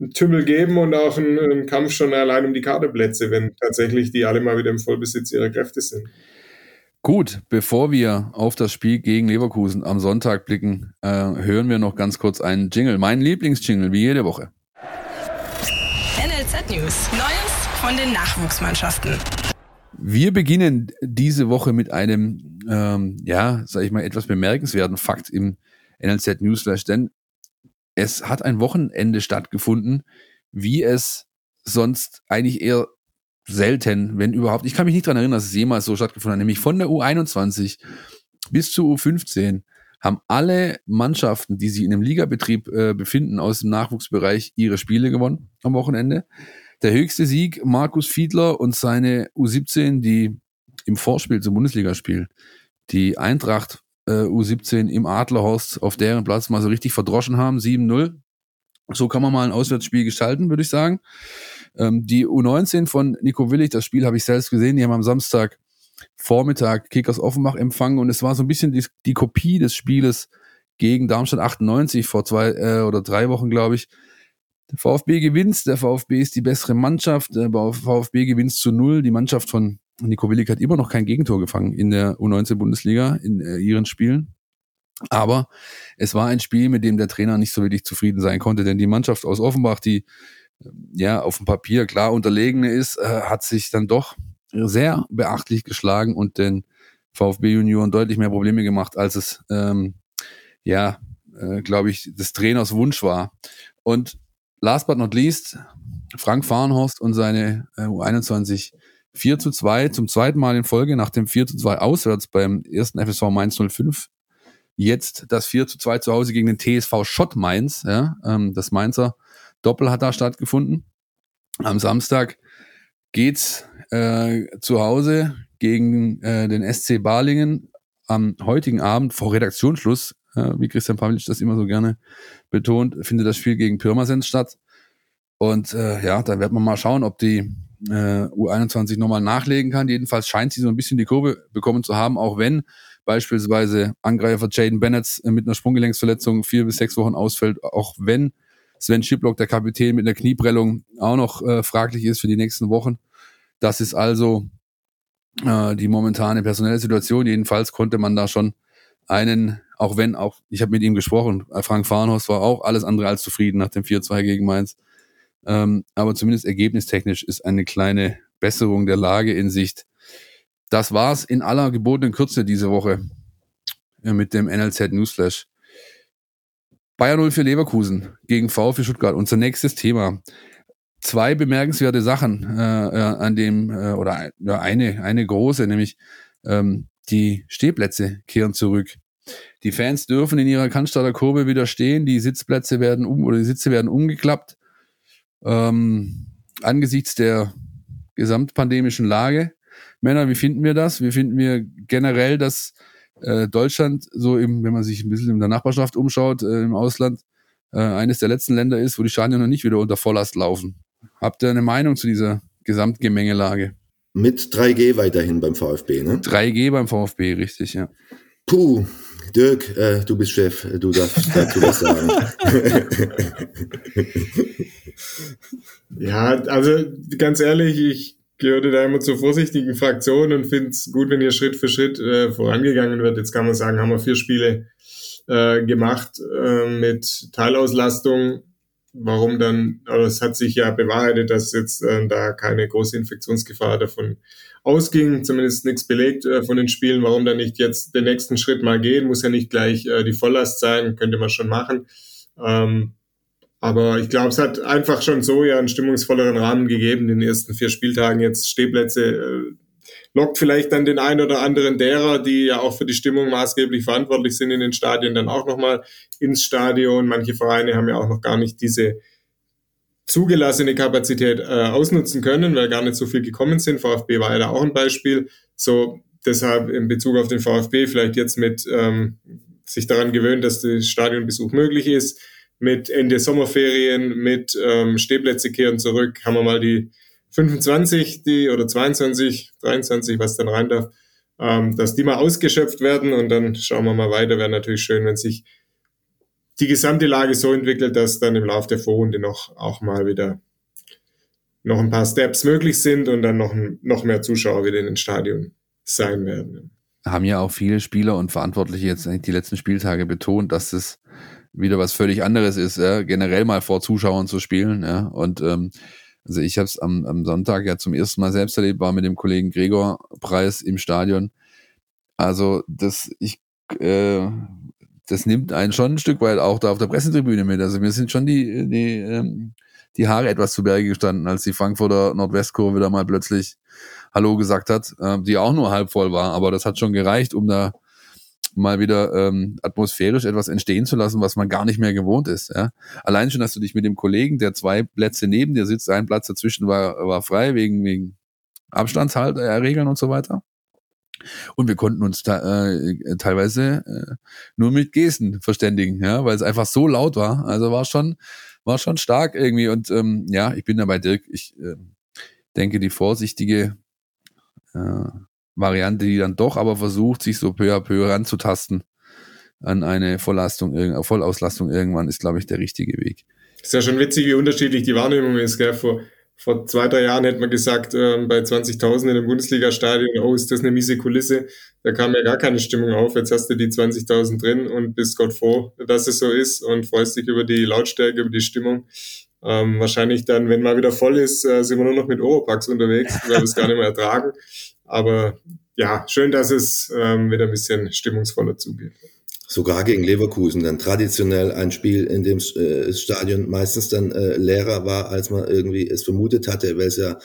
ein Tümmel geben und auch einen Kampf schon allein um die Kaderplätze, wenn tatsächlich die alle mal wieder im Vollbesitz ihrer Kräfte sind. Gut, bevor wir auf das Spiel gegen Leverkusen am Sonntag blicken, äh, hören wir noch ganz kurz einen Jingle. Mein Lieblingsjingle, wie jede Woche. NLZ News. Neues von den Nachwuchsmannschaften. Wir beginnen diese Woche mit einem, ähm, ja, sag ich mal, etwas bemerkenswerten Fakt im NLZ Newsflash, denn es hat ein Wochenende stattgefunden, wie es sonst eigentlich eher selten, wenn überhaupt. Ich kann mich nicht dran erinnern, dass es jemals so stattgefunden hat. Nämlich von der U21 bis zur U15 haben alle Mannschaften, die sich in einem Ligabetrieb äh, befinden, aus dem Nachwuchsbereich ihre Spiele gewonnen am Wochenende. Der höchste Sieg, Markus Fiedler und seine U17, die im Vorspiel zum Bundesligaspiel die Eintracht äh, U17 im Adlerhorst auf deren Platz mal so richtig verdroschen haben, 7-0. So kann man mal ein Auswärtsspiel gestalten, würde ich sagen. Ähm, die U19 von Nico Willig, das Spiel habe ich selbst gesehen, die haben am Samstag Vormittag Kickers Offenbach empfangen und es war so ein bisschen die, die Kopie des Spieles gegen Darmstadt 98 vor zwei äh, oder drei Wochen, glaube ich. Der VfB gewinnt, der VfB ist die bessere Mannschaft, der VfB gewinnt zu null. Die Mannschaft von Nico Willig hat immer noch kein Gegentor gefangen in der U19-Bundesliga in äh, ihren Spielen. Aber es war ein Spiel, mit dem der Trainer nicht so wirklich zufrieden sein konnte, denn die Mannschaft aus Offenbach, die ja auf dem Papier klar unterlegene ist, äh, hat sich dann doch sehr beachtlich geschlagen und den VfB Junioren deutlich mehr Probleme gemacht, als es ähm, ja, äh, glaube ich, des Trainers Wunsch war. Und last but not least, Frank Fahrenhorst und seine äh, U21 4 zu 2 zum zweiten Mal in Folge nach dem 4 zu 2 auswärts beim ersten FSV Mainz 05. Jetzt das 4 zu 2 zu Hause gegen den TSV Schott Mainz. Ja, ähm, das Mainzer Doppel hat da stattgefunden. Am Samstag geht's äh, zu Hause gegen äh, den SC Balingen am heutigen Abend vor Redaktionsschluss, äh, wie Christian Pavlic das immer so gerne betont, findet das Spiel gegen Pirmasens statt. Und äh, ja, da wird man mal schauen, ob die äh, U21 nochmal nachlegen kann. Jedenfalls scheint sie so ein bisschen die Kurve bekommen zu haben, auch wenn beispielsweise Angreifer Jaden Bennett mit einer Sprunggelenksverletzung vier bis sechs Wochen ausfällt, auch wenn Sven Schiplock, der Kapitän mit einer Knieprellung, auch noch äh, fraglich ist für die nächsten Wochen. Das ist also äh, die momentane personelle Situation. Jedenfalls konnte man da schon einen, auch wenn auch, ich habe mit ihm gesprochen, Frank Farnhorst war auch alles andere als zufrieden nach dem 4-2 gegen Mainz. Ähm, aber zumindest ergebnistechnisch ist eine kleine Besserung der Lage in Sicht. Das war's in aller gebotenen Kürze diese Woche äh, mit dem NLZ Newsflash. Bayern 0 für Leverkusen gegen VfB Stuttgart. Unser nächstes Thema. Zwei bemerkenswerte Sachen äh, äh, an dem, äh, oder ja, eine, eine große, nämlich ähm, die Stehplätze kehren zurück. Die Fans dürfen in ihrer Cannstatter Kurve wieder stehen, die Sitzplätze werden um oder die Sitze werden umgeklappt. Ähm, angesichts der gesamtpandemischen Lage. Männer, wie finden wir das? Wie finden wir generell, dass äh, Deutschland, so im, wenn man sich ein bisschen in der Nachbarschaft umschaut, äh, im Ausland, äh, eines der letzten Länder ist, wo die Stadien noch nicht wieder unter Volllast laufen. Habt ihr eine Meinung zu dieser Gesamtgemengelage? Mit 3G weiterhin beim VfB, ne? 3G beim VfB, richtig, ja. Puh, Dirk, äh, du bist Chef, du darfst dazu was sagen. ja, also ganz ehrlich, ich gehörte da immer zur vorsichtigen Fraktion und finde es gut, wenn hier Schritt für Schritt äh, vorangegangen wird. Jetzt kann man sagen, haben wir vier Spiele äh, gemacht äh, mit Teilauslastung. Warum dann, aber es hat sich ja bewahrheitet, dass jetzt äh, da keine große Infektionsgefahr davon ausging, zumindest nichts belegt äh, von den Spielen. Warum dann nicht jetzt den nächsten Schritt mal gehen? Muss ja nicht gleich äh, die Volllast sein, könnte man schon machen. Ähm, aber ich glaube, es hat einfach schon so ja einen stimmungsvolleren Rahmen gegeben, in den ersten vier Spieltagen jetzt Stehplätze. Äh, lockt vielleicht dann den einen oder anderen derer, die ja auch für die Stimmung maßgeblich verantwortlich sind in den Stadien, dann auch nochmal ins Stadion. Manche Vereine haben ja auch noch gar nicht diese zugelassene Kapazität äh, ausnutzen können, weil gar nicht so viel gekommen sind. VfB war ja da auch ein Beispiel. So deshalb in Bezug auf den VfB vielleicht jetzt mit ähm, sich daran gewöhnt, dass der Stadionbesuch möglich ist mit Ende Sommerferien, mit ähm, Stehplätze kehren zurück, haben wir mal die 25, die oder 22, 23, was dann rein darf, ähm, dass die mal ausgeschöpft werden und dann schauen wir mal weiter. Wäre natürlich schön, wenn sich die gesamte Lage so entwickelt, dass dann im Laufe der Vorrunde noch auch mal wieder noch ein paar Steps möglich sind und dann noch, noch mehr Zuschauer wieder in den Stadion sein werden. Haben ja auch viele Spieler und Verantwortliche jetzt die letzten Spieltage betont, dass es wieder was völlig anderes ist, ja, generell mal vor Zuschauern zu spielen. Ja. Und ähm, also ich habe es am, am Sonntag ja zum ersten Mal selbst erlebt, war mit dem Kollegen Gregor Preis im Stadion. Also das, ich, äh, das nimmt einen schon ein Stück weit auch da auf der Pressetribüne mit. Also mir sind schon die, die, ähm, die Haare etwas zu Berge gestanden, als die Frankfurter Nordwestkurve da mal plötzlich Hallo gesagt hat, äh, die auch nur halb voll war. Aber das hat schon gereicht, um da mal wieder ähm, atmosphärisch etwas entstehen zu lassen, was man gar nicht mehr gewohnt ist. Ja? Allein schon, dass du dich mit dem Kollegen, der zwei Plätze neben dir sitzt, ein Platz dazwischen war, war frei wegen, wegen Abstandserregeln und so weiter. Und wir konnten uns äh, teilweise äh, nur mit Gesten verständigen, ja, weil es einfach so laut war. Also war schon, war schon stark irgendwie. Und ähm, ja, ich bin da bei Dirk. Ich äh, denke, die vorsichtige äh, Variante, die dann doch aber versucht, sich so peu à peu ranzutasten an eine Vollastung, Vollauslastung irgendwann, ist, glaube ich, der richtige Weg. Ist ja schon witzig, wie unterschiedlich die Wahrnehmung ist. Gell? Vor, vor zwei, drei Jahren hätte man gesagt, ähm, bei 20.000 in einem Bundesliga-Stadion, oh, ist das eine miese Kulisse. Da kam ja gar keine Stimmung auf. Jetzt hast du die 20.000 drin und bist Gott froh, dass es so ist und freust dich über die Lautstärke, über die Stimmung. Ähm, wahrscheinlich dann, wenn mal wieder voll ist, äh, sind wir nur noch mit Oropax unterwegs, weil wir es gar nicht mehr ertragen. Aber ja, schön, dass es ähm, wieder ein bisschen stimmungsvoller zugeht. Sogar gegen Leverkusen, dann traditionell ein Spiel, in dem äh, Stadion meistens dann äh, leerer war, als man irgendwie es vermutet hatte, weil es ja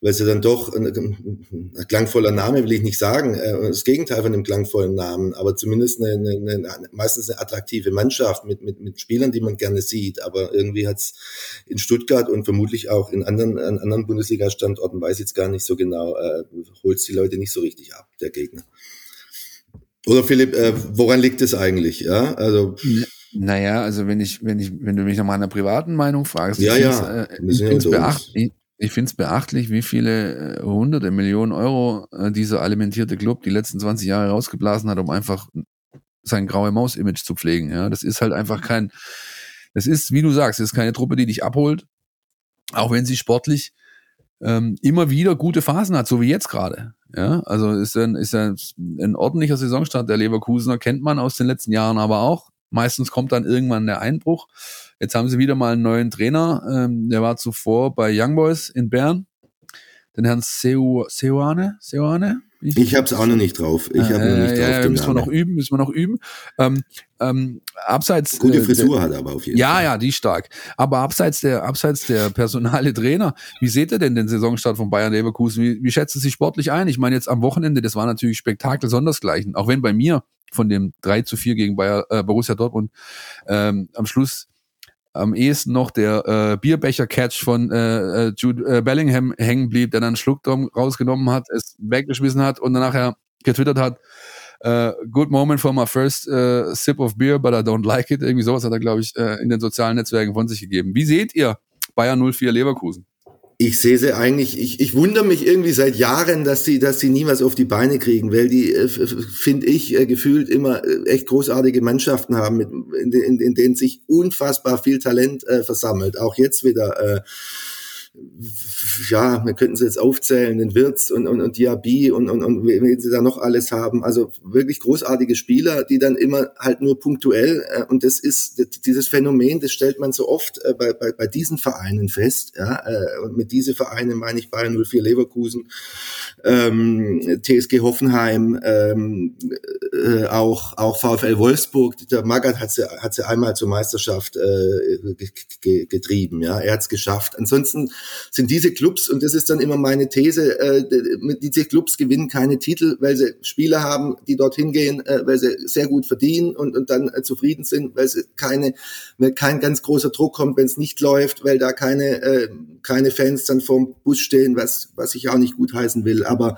weil es ja dann doch ein, ein, klangvoller Name will ich nicht sagen, äh, das Gegenteil von einem klangvollen Namen, aber zumindest eine, eine, eine, meistens eine attraktive Mannschaft mit, mit, mit Spielern, die man gerne sieht. Aber irgendwie hat es in Stuttgart und vermutlich auch in anderen, an anderen Bundesliga-Standorten, weiß ich jetzt gar nicht so genau, äh, holt die Leute nicht so richtig ab, der Gegner. Oder Philipp, äh, woran liegt es eigentlich? Ja, also. Naja, also wenn ich, wenn ich, wenn du mich nach meiner privaten Meinung fragst, ja, ja, äh, ich finde es beacht, ich finde es beachtlich, wie viele äh, hunderte Millionen Euro äh, dieser alimentierte Club die letzten 20 Jahre rausgeblasen hat, um einfach sein graue Maus-Image zu pflegen. Ja, das ist halt einfach kein, das ist, wie du sagst, das ist keine Truppe, die dich abholt, auch wenn sie sportlich ähm, immer wieder gute Phasen hat, so wie jetzt gerade. Ja, also ist ein, ist ein, ein ordentlicher Saisonstart der Leverkusener, kennt man aus den letzten Jahren aber auch. Meistens kommt dann irgendwann der Einbruch. Jetzt haben sie wieder mal einen neuen Trainer. Ähm, der war zuvor bei Young Boys in Bern. Den Herrn Seu, Seuane. Seuane? Ich, ich habe es auch noch nicht drauf. Ich habe äh, noch nicht drauf. Ja, müssen wir noch üben, müssen wir noch üben. Ähm, ähm, abseits gute äh, Frisur äh, hat er aber auf jeden ja, Fall. Ja, ja, die stark. Aber abseits der abseits der personale Trainer, wie seht ihr denn den Saisonstart von Bayern Leverkusen? Wie, wie schätzt ihr sich sportlich ein? Ich meine jetzt am Wochenende, das war natürlich Spektakel sondersgleichen. Auch wenn bei mir von dem 3 zu 4 gegen Bayer, äh, Borussia Dortmund ähm, am Schluss am ehesten noch der äh, Bierbecher-Catch von äh, äh, Jude äh, Bellingham hängen blieb, der dann einen Schluck rausgenommen hat, es weggeschmissen hat und dann nachher getwittert hat, uh, good moment for my first uh, sip of beer, but I don't like it. Irgendwie sowas hat er, glaube ich, uh, in den sozialen Netzwerken von sich gegeben. Wie seht ihr Bayern 04 Leverkusen? Ich sehe sie eigentlich, ich, ich wundere mich irgendwie seit Jahren, dass sie, dass sie nie was auf die Beine kriegen, weil die, äh, finde ich, äh, gefühlt immer äh, echt großartige Mannschaften haben, mit, in, in, in denen sich unfassbar viel Talent äh, versammelt. Auch jetzt wieder. Äh, ja, wir könnten sie jetzt aufzählen, den Wirtz und, und, und Diaby und, und, und wenn sie da noch alles haben. Also wirklich großartige Spieler, die dann immer halt nur punktuell, äh, und das ist dieses Phänomen, das stellt man so oft äh, bei, bei, bei diesen Vereinen fest. Ja, äh, und mit diesen Vereinen meine ich Bayern 04 Leverkusen, ähm, TSG Hoffenheim, ähm, äh, auch, auch VfL Wolfsburg. Der Magath hat sie, hat sie einmal zur Meisterschaft äh, getrieben. Ja, er hat es geschafft. Ansonsten sind diese Clubs, und das ist dann immer meine These, äh, diese Clubs gewinnen keine Titel, weil sie Spieler haben, die dorthin gehen, äh, weil sie sehr gut verdienen und, und dann äh, zufrieden sind, weil sie keine, weil kein ganz großer Druck kommt, wenn es nicht läuft, weil da keine, äh, keine Fans dann vorm Bus stehen, was, was ich auch nicht gut heißen will. Aber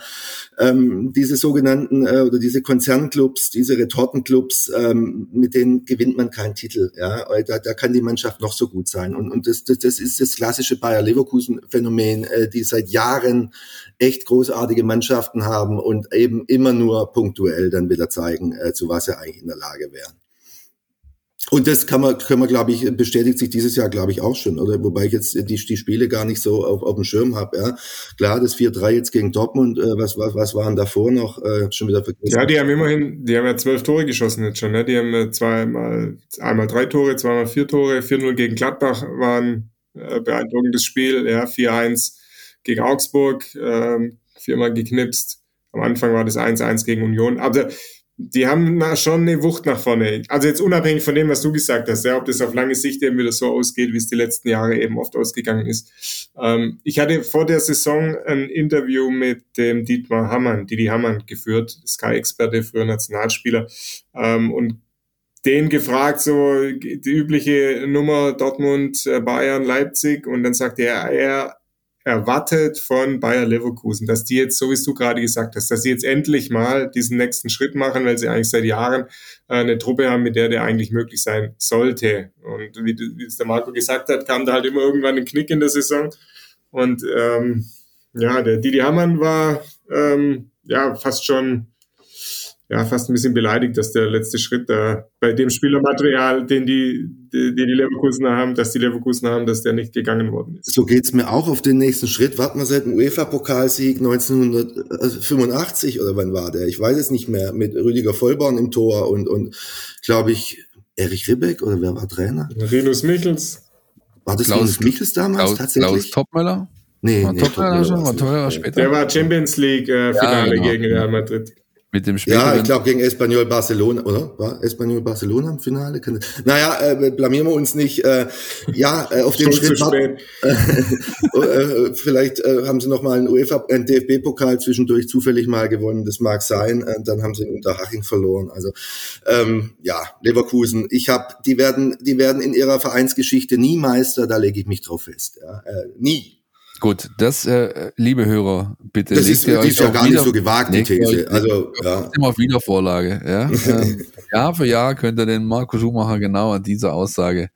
ähm, diese sogenannten äh, oder diese Konzernclubs, diese Retortenclubs, ähm, mit denen gewinnt man keinen Titel. Ja, da, da kann die Mannschaft noch so gut sein. Und, und das, das, das ist das klassische Bayer Leverkusen-Phänomen, äh, die seit Jahren echt großartige Mannschaften haben und eben immer nur punktuell dann wieder zeigen, äh, zu was sie eigentlich in der Lage wären. Und das kann man, können wir, glaube ich, bestätigt sich dieses Jahr, glaube ich, auch schon, oder? Wobei ich jetzt die, die Spiele gar nicht so auf, auf dem Schirm habe, ja. Klar, das 4-3 jetzt gegen Dortmund, äh, was, was, was waren davor noch? Äh, schon wieder vergessen. Ja, die haben immerhin, die haben ja zwölf Tore geschossen jetzt schon, ne? Die haben zweimal, einmal drei Tore, zweimal vier Tore, 4-0 gegen Gladbach waren äh, beeindruckendes Spiel, ja, 4-1 gegen Augsburg, äh, viermal geknipst. Am Anfang war das 1-1 gegen Union. Aber die haben schon eine Wucht nach vorne. Also jetzt unabhängig von dem, was du gesagt hast, ja, ob das auf lange Sicht eben wieder so ausgeht, wie es die letzten Jahre eben oft ausgegangen ist. Ähm, ich hatte vor der Saison ein Interview mit dem Dietmar Hammann, Didi Hammann geführt, Sky-Experte, früher Nationalspieler, ähm, und den gefragt, so die übliche Nummer Dortmund, äh, Bayern, Leipzig, und dann sagte er, er erwartet von Bayer Leverkusen, dass die jetzt, so wie du gerade gesagt hast, dass sie jetzt endlich mal diesen nächsten Schritt machen, weil sie eigentlich seit Jahren äh, eine Truppe haben, mit der der eigentlich möglich sein sollte. Und wie, wie es der Marco gesagt hat, kam da halt immer irgendwann ein Knick in der Saison. Und ähm, ja, der Didi Hamann war ähm, ja fast schon ja, fast ein bisschen beleidigt, dass der letzte Schritt da bei dem Spielermaterial, den die, die, die Leverkusener haben, dass die Leverkusener haben, dass der nicht gegangen worden ist. So geht's mir auch auf den nächsten Schritt. Warten wir seit dem UEFA-Pokalsieg 1985 oder wann war der? Ich weiß es nicht mehr. Mit Rüdiger Vollborn im Tor und, und glaube ich, Erich Ribbeck oder wer war Trainer? Rinus Michels. War das Klaus- Rinus Michels damals Klaus, tatsächlich? Klaus Topmöller? nee, War nee, Topmöller Topmöller schon? War. Topmöller später? Der war Champions League äh, Finale genau. gegen Real Madrid. Mit dem Ja, späteren ich glaube gegen Espanyol Barcelona, oder? War Espanyol Barcelona im Finale? Naja, äh, blamieren wir uns nicht. Äh, ja, äh, auf zu Schritt war, spät. äh, vielleicht äh, haben sie noch mal einen UEFA, einen DFB-Pokal zwischendurch zufällig mal gewonnen. Das mag sein. Äh, dann haben sie in Unterhaching verloren. Also ähm, ja, Leverkusen. Ich habe, die werden, die werden in ihrer Vereinsgeschichte nie Meister. Da lege ich mich drauf fest. Ja, äh, nie. Gut, das, äh, liebe Hörer, bitte Das ist, ist ja gar nicht so gewagt die These. Also ja. immer auf Wiedervorlage. Ja? ähm, Jahr für Jahr könnt ihr den Marco Schumacher genau an dieser Aussage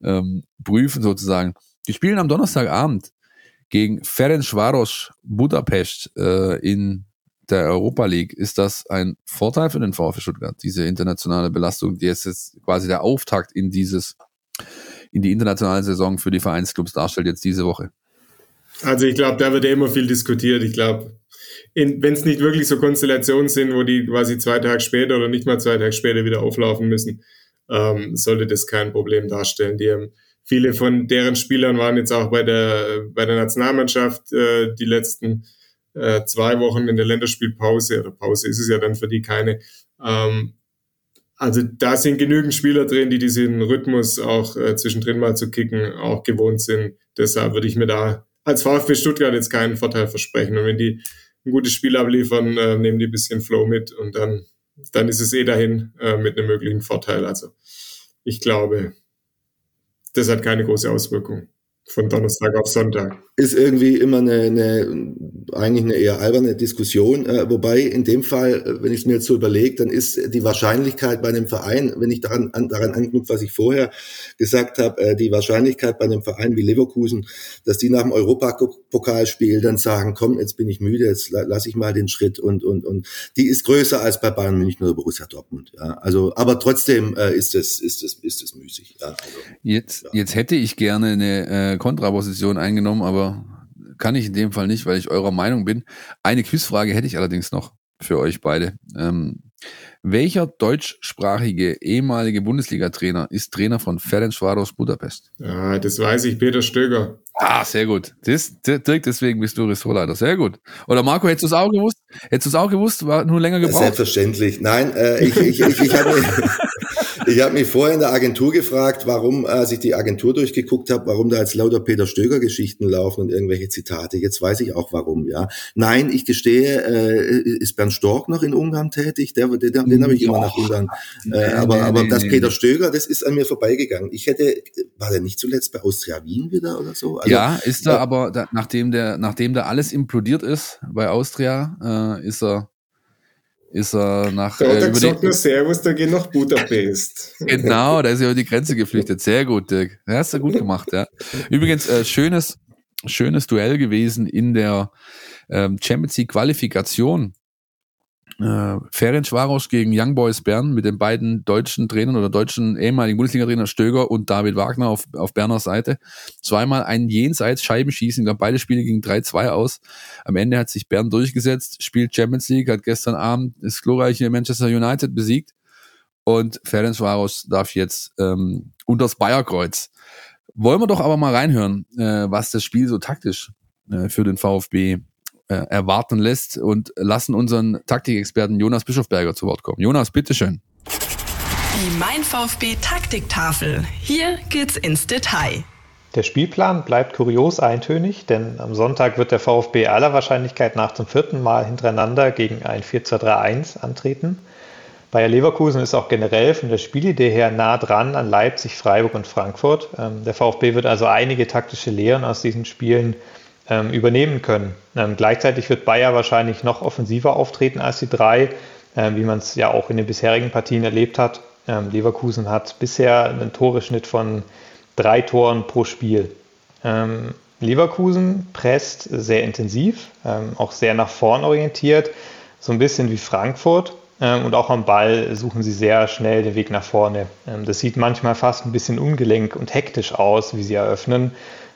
ähm, prüfen sozusagen. Die spielen am Donnerstagabend gegen Ferencváros Budapest äh, in der Europa League. Ist das ein Vorteil für den VfB Stuttgart, diese internationale Belastung, die jetzt, jetzt quasi der Auftakt in dieses in die internationale Saison für die Vereinsclubs darstellt jetzt diese Woche? Also ich glaube, da wird ja immer viel diskutiert. Ich glaube, wenn es nicht wirklich so Konstellationen sind, wo die quasi zwei Tage später oder nicht mal zwei Tage später wieder auflaufen müssen, ähm, sollte das kein Problem darstellen. Die haben, viele von deren Spielern waren jetzt auch bei der, bei der Nationalmannschaft äh, die letzten äh, zwei Wochen in der Länderspielpause, oder Pause ist es ja dann für die keine. Ähm, also da sind genügend Spieler drin, die diesen Rhythmus auch äh, zwischendrin mal zu kicken auch gewohnt sind. Deshalb würde ich mir da als VfB Stuttgart jetzt keinen Vorteil versprechen. Und wenn die ein gutes Spiel abliefern, äh, nehmen die ein bisschen Flow mit und dann, dann ist es eh dahin äh, mit einem möglichen Vorteil. Also ich glaube, das hat keine große Auswirkung von Donnerstag auf Sonntag. ist irgendwie immer eine, eine eigentlich eine eher alberne Diskussion. Äh, wobei in dem Fall, äh, wenn ich es mir jetzt so überlege, dann ist die Wahrscheinlichkeit bei einem Verein, wenn ich daran, an, daran anknüpfe, was ich vorher gesagt habe, äh, die Wahrscheinlichkeit bei einem Verein wie Leverkusen, dass die nach dem Europapokalspiel dann sagen, komm, jetzt bin ich müde, jetzt la, lasse ich mal den Schritt und und und die ist größer als bei Bayern München oder Borussia Dortmund. Ja, also, aber trotzdem äh, ist es ist es ist es müßig. Ja, also. Jetzt, Ja. jetzt hätte ich gerne eine Kontraposition eingenommen, aber kann ich in dem Fall nicht, weil ich eurer Meinung bin. Eine Quizfrage hätte ich allerdings noch für euch beide. Ähm, welcher deutschsprachige ehemalige Bundesliga-Trainer ist Trainer von Ferencváros Budapest? Ja, das weiß ich, Peter Stöger. Ah, sehr gut. Das, direkt deswegen bist du Ressortleiter. Sehr gut. Oder Marco, hättest du es auch gewusst? Hättest du es auch gewusst? War nur länger gebraucht? Selbstverständlich. Nein, äh, ich, ich, ich, ich habe mich, ich hab mich vorher in der Agentur gefragt, warum, als ich die Agentur durchgeguckt habe, warum da jetzt lauter Peter Stöger-Geschichten laufen und irgendwelche Zitate. Jetzt weiß ich auch warum, ja. Nein, ich gestehe, äh, ist Bernd Stork noch in Ungarn tätig? Der, den, den habe ich immer nach Ungarn. Äh, aber nee, aber nee, das nee. Peter Stöger, das ist an mir vorbeigegangen. Ich hätte, war der nicht zuletzt bei Austria Wien wieder oder so? Also, ja, ist er äh, aber, da, nachdem der, nachdem da alles implodiert ist bei Austria, äh, ist er, ist er nach, Da hat äh, er über gesagt, nur Servus, da geht nach Budapest. Genau, da ist er über die Grenze geflüchtet. Sehr gut, Dirk. Ja, hast du gut gemacht, ja. Übrigens, äh, schönes, schönes Duell gewesen in der ähm, Champions League Qualifikation. Äh, Ferencváros gegen Young Boys Bern mit den beiden deutschen Trainern oder deutschen ehemaligen Bundesliga-Trainer Stöger und David Wagner auf, auf Berner Seite. Zweimal ein jenseits Scheibenschießen, glaube, beide Spiele gingen 3-2 aus. Am Ende hat sich Bern durchgesetzt, spielt Champions League, hat gestern Abend das glorreiche Manchester United besiegt und Ferencváros darf jetzt ähm, unters Bayerkreuz. Wollen wir doch aber mal reinhören, äh, was das Spiel so taktisch äh, für den VfB äh, erwarten lässt und lassen unseren Taktikexperten Jonas Bischofberger zu Wort kommen. Jonas, bitteschön. Die Mein VfB Taktiktafel. Hier geht's ins Detail. Der Spielplan bleibt kurios eintönig, denn am Sonntag wird der VfB aller Wahrscheinlichkeit nach zum vierten Mal hintereinander gegen ein 4-2-3-1 antreten. Bayer Leverkusen ist auch generell von der Spielidee her nah dran an Leipzig, Freiburg und Frankfurt. Ähm, der VfB wird also einige taktische Lehren aus diesen Spielen übernehmen können. Ähm, gleichzeitig wird Bayer wahrscheinlich noch offensiver auftreten als die drei, wie man es ja auch in den bisherigen Partien erlebt hat. Leverkusen hat bisher einen Toreschnitt von drei Toren pro Spiel. Ähm, Leverkusen presst sehr intensiv, ähm, auch sehr nach vorn orientiert, so ein bisschen wie Frankfurt. Ähm, und auch am Ball suchen sie sehr schnell den Weg nach vorne. Ähm, das sieht manchmal fast ein bisschen ungelenk und hektisch aus, wie sie eröffnen,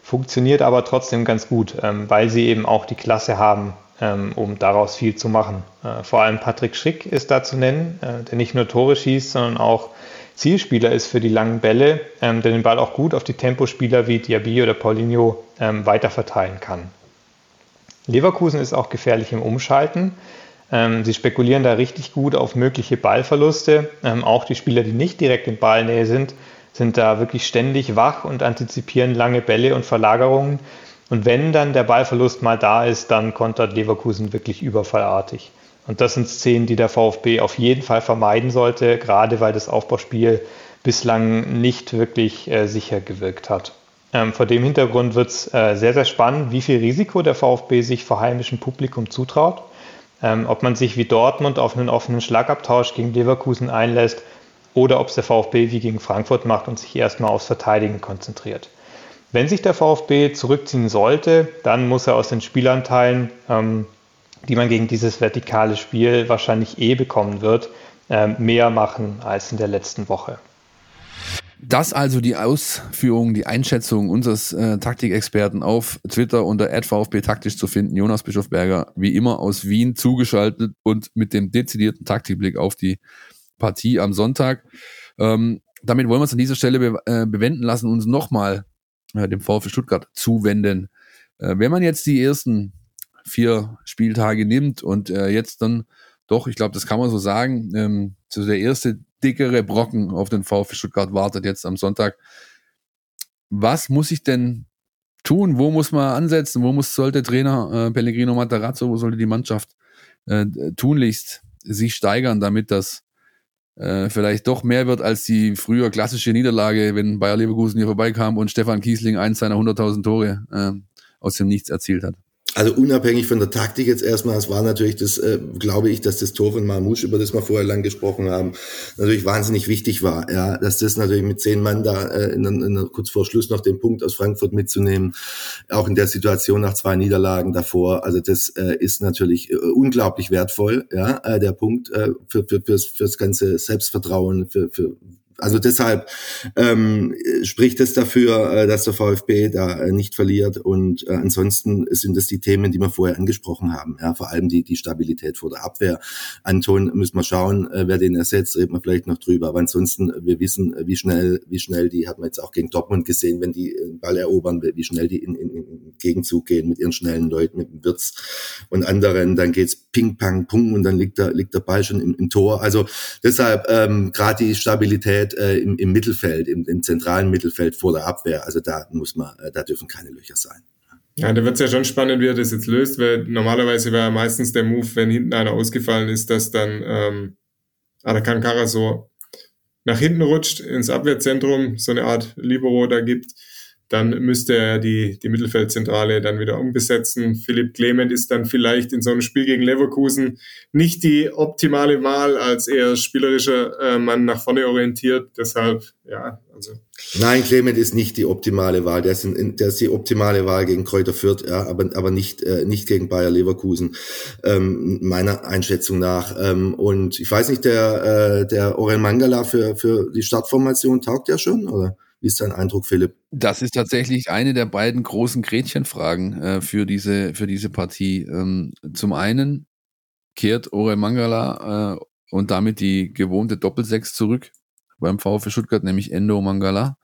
funktioniert aber trotzdem ganz gut, ähm, weil sie eben auch die Klasse haben, ähm, um daraus viel zu machen. Äh, vor allem Patrick Schick ist da zu nennen, äh, der nicht nur Tore schießt, sondern auch Zielspieler ist für die langen Bälle, ähm, der den Ball auch gut auf die Tempospieler wie Diaby oder Paulinho ähm, weiterverteilen kann. Leverkusen ist auch gefährlich im Umschalten. Ähm, sie spekulieren da richtig gut auf mögliche Ballverluste. Ähm, auch die Spieler, die nicht direkt in Ballnähe sind, sind da wirklich ständig wach und antizipieren lange Bälle und Verlagerungen. Und wenn dann der Ballverlust mal da ist, dann kontert Leverkusen wirklich überfallartig. Und das sind Szenen, die der VfB auf jeden Fall vermeiden sollte, gerade weil das Aufbauspiel bislang nicht wirklich äh, sicher gewirkt hat. Ähm, vor dem Hintergrund wird es äh, sehr, sehr spannend, wie viel Risiko der VfB sich vor heimischem Publikum zutraut. Ähm, ob man sich wie Dortmund auf einen offenen Schlagabtausch gegen Leverkusen einlässt oder ob es der VfB wie gegen Frankfurt macht und sich erstmal aufs Verteidigen konzentriert. Wenn sich der VfB zurückziehen sollte, dann muss er aus den Spielanteilen ähm, die man gegen dieses vertikale Spiel wahrscheinlich eh bekommen wird, ähm, mehr machen als in der letzten Woche. Das also die Ausführung, die Einschätzung unseres äh, Taktikexperten auf Twitter unter VfB taktisch zu finden. Jonas Bischofberger, wie immer aus Wien zugeschaltet und mit dem dezidierten Taktikblick auf die Partie am Sonntag. Ähm, damit wollen wir es an dieser Stelle be äh, bewenden lassen, uns nochmal äh, dem VfB Stuttgart zuwenden. Äh, wenn man jetzt die ersten vier Spieltage nimmt und äh, jetzt dann doch, ich glaube, das kann man so sagen, ähm, so der erste dickere Brocken auf den VfB Stuttgart wartet jetzt am Sonntag. Was muss ich denn tun? Wo muss man ansetzen? Wo muss sollte Trainer äh, Pellegrino Matarazzo, wo sollte die Mannschaft äh, tunlichst sich steigern, damit das äh, vielleicht doch mehr wird als die früher klassische Niederlage, wenn Bayer Leverkusen hier vorbeikam und Stefan Kiesling eins seiner 100.000 Tore äh, aus dem Nichts erzielt hat. Also unabhängig von der Taktik jetzt erstmal, es war natürlich das, äh, glaube ich, dass das Tor von Marmouche, über das wir vorher lang gesprochen haben, natürlich wahnsinnig wichtig war. Ja, dass das natürlich mit zehn Mann da äh, in, in, kurz vor Schluss noch den Punkt aus Frankfurt mitzunehmen, auch in der Situation nach zwei Niederlagen davor. Also das äh, ist natürlich äh, unglaublich wertvoll, ja, äh, der Punkt äh, für, für, fürs, fürs ganze Selbstvertrauen, für, für also deshalb ähm, spricht es dafür, äh, dass der VfB da äh, nicht verliert. Und äh, ansonsten sind es die Themen, die wir vorher angesprochen haben. Ja, vor allem die, die Stabilität vor der Abwehr. Anton müssen wir schauen, äh, wer den ersetzt, reden wir vielleicht noch drüber. Aber ansonsten, wir wissen, äh, wie schnell, wie schnell die, hat man jetzt auch gegen Dortmund gesehen, wenn die den Ball erobern, wie schnell die in, in, in Gegenzug gehen mit ihren schnellen Leuten, mit dem Wirtz und anderen. Dann geht's Ping, Pang, Pung und dann liegt der, liegt der Ball schon im, im Tor. Also deshalb ähm, gerade die Stabilität komplett äh, im, im Mittelfeld, im, im zentralen Mittelfeld vor der Abwehr. Also da muss man, äh, da dürfen keine Löcher sein. Ja, da wird es ja schon spannend, wie er das jetzt löst, weil normalerweise war ja meistens der Move, wenn hinten einer ausgefallen ist, dass dann ähm, Arakan Kara so nach hinten rutscht ins Abwehrzentrum, so eine Art Libero da gibt dann müsste er die, die Mittelfeldzentrale dann wieder umbesetzen. Philipp Clement ist dann vielleicht in so einem Spiel gegen Leverkusen nicht die optimale Wahl als eher spielerischer äh, Mann nach vorne orientiert. Deshalb, ja, also. Nein, Clement ist nicht die optimale Wahl. Der ist, in, der ist die optimale Wahl gegen Kräuter Fürth, ja, aber, aber nicht, äh, nicht gegen Bayer Leverkusen, ähm, meiner Einschätzung nach. Ähm, und ich weiß nicht, der, äh, der Orel Mangala für, für die Startformation taugt ja schon, oder? Wie ist dein Eindruck, Philipp? Das ist tatsächlich eine der beiden großen Gretchenfragen äh, für, diese, für diese Partie. Ähm, zum einen kehrt Ore Mangala äh, und damit die gewohnte Doppelsechs zurück beim VfB Stuttgart, nämlich Endo Mangala.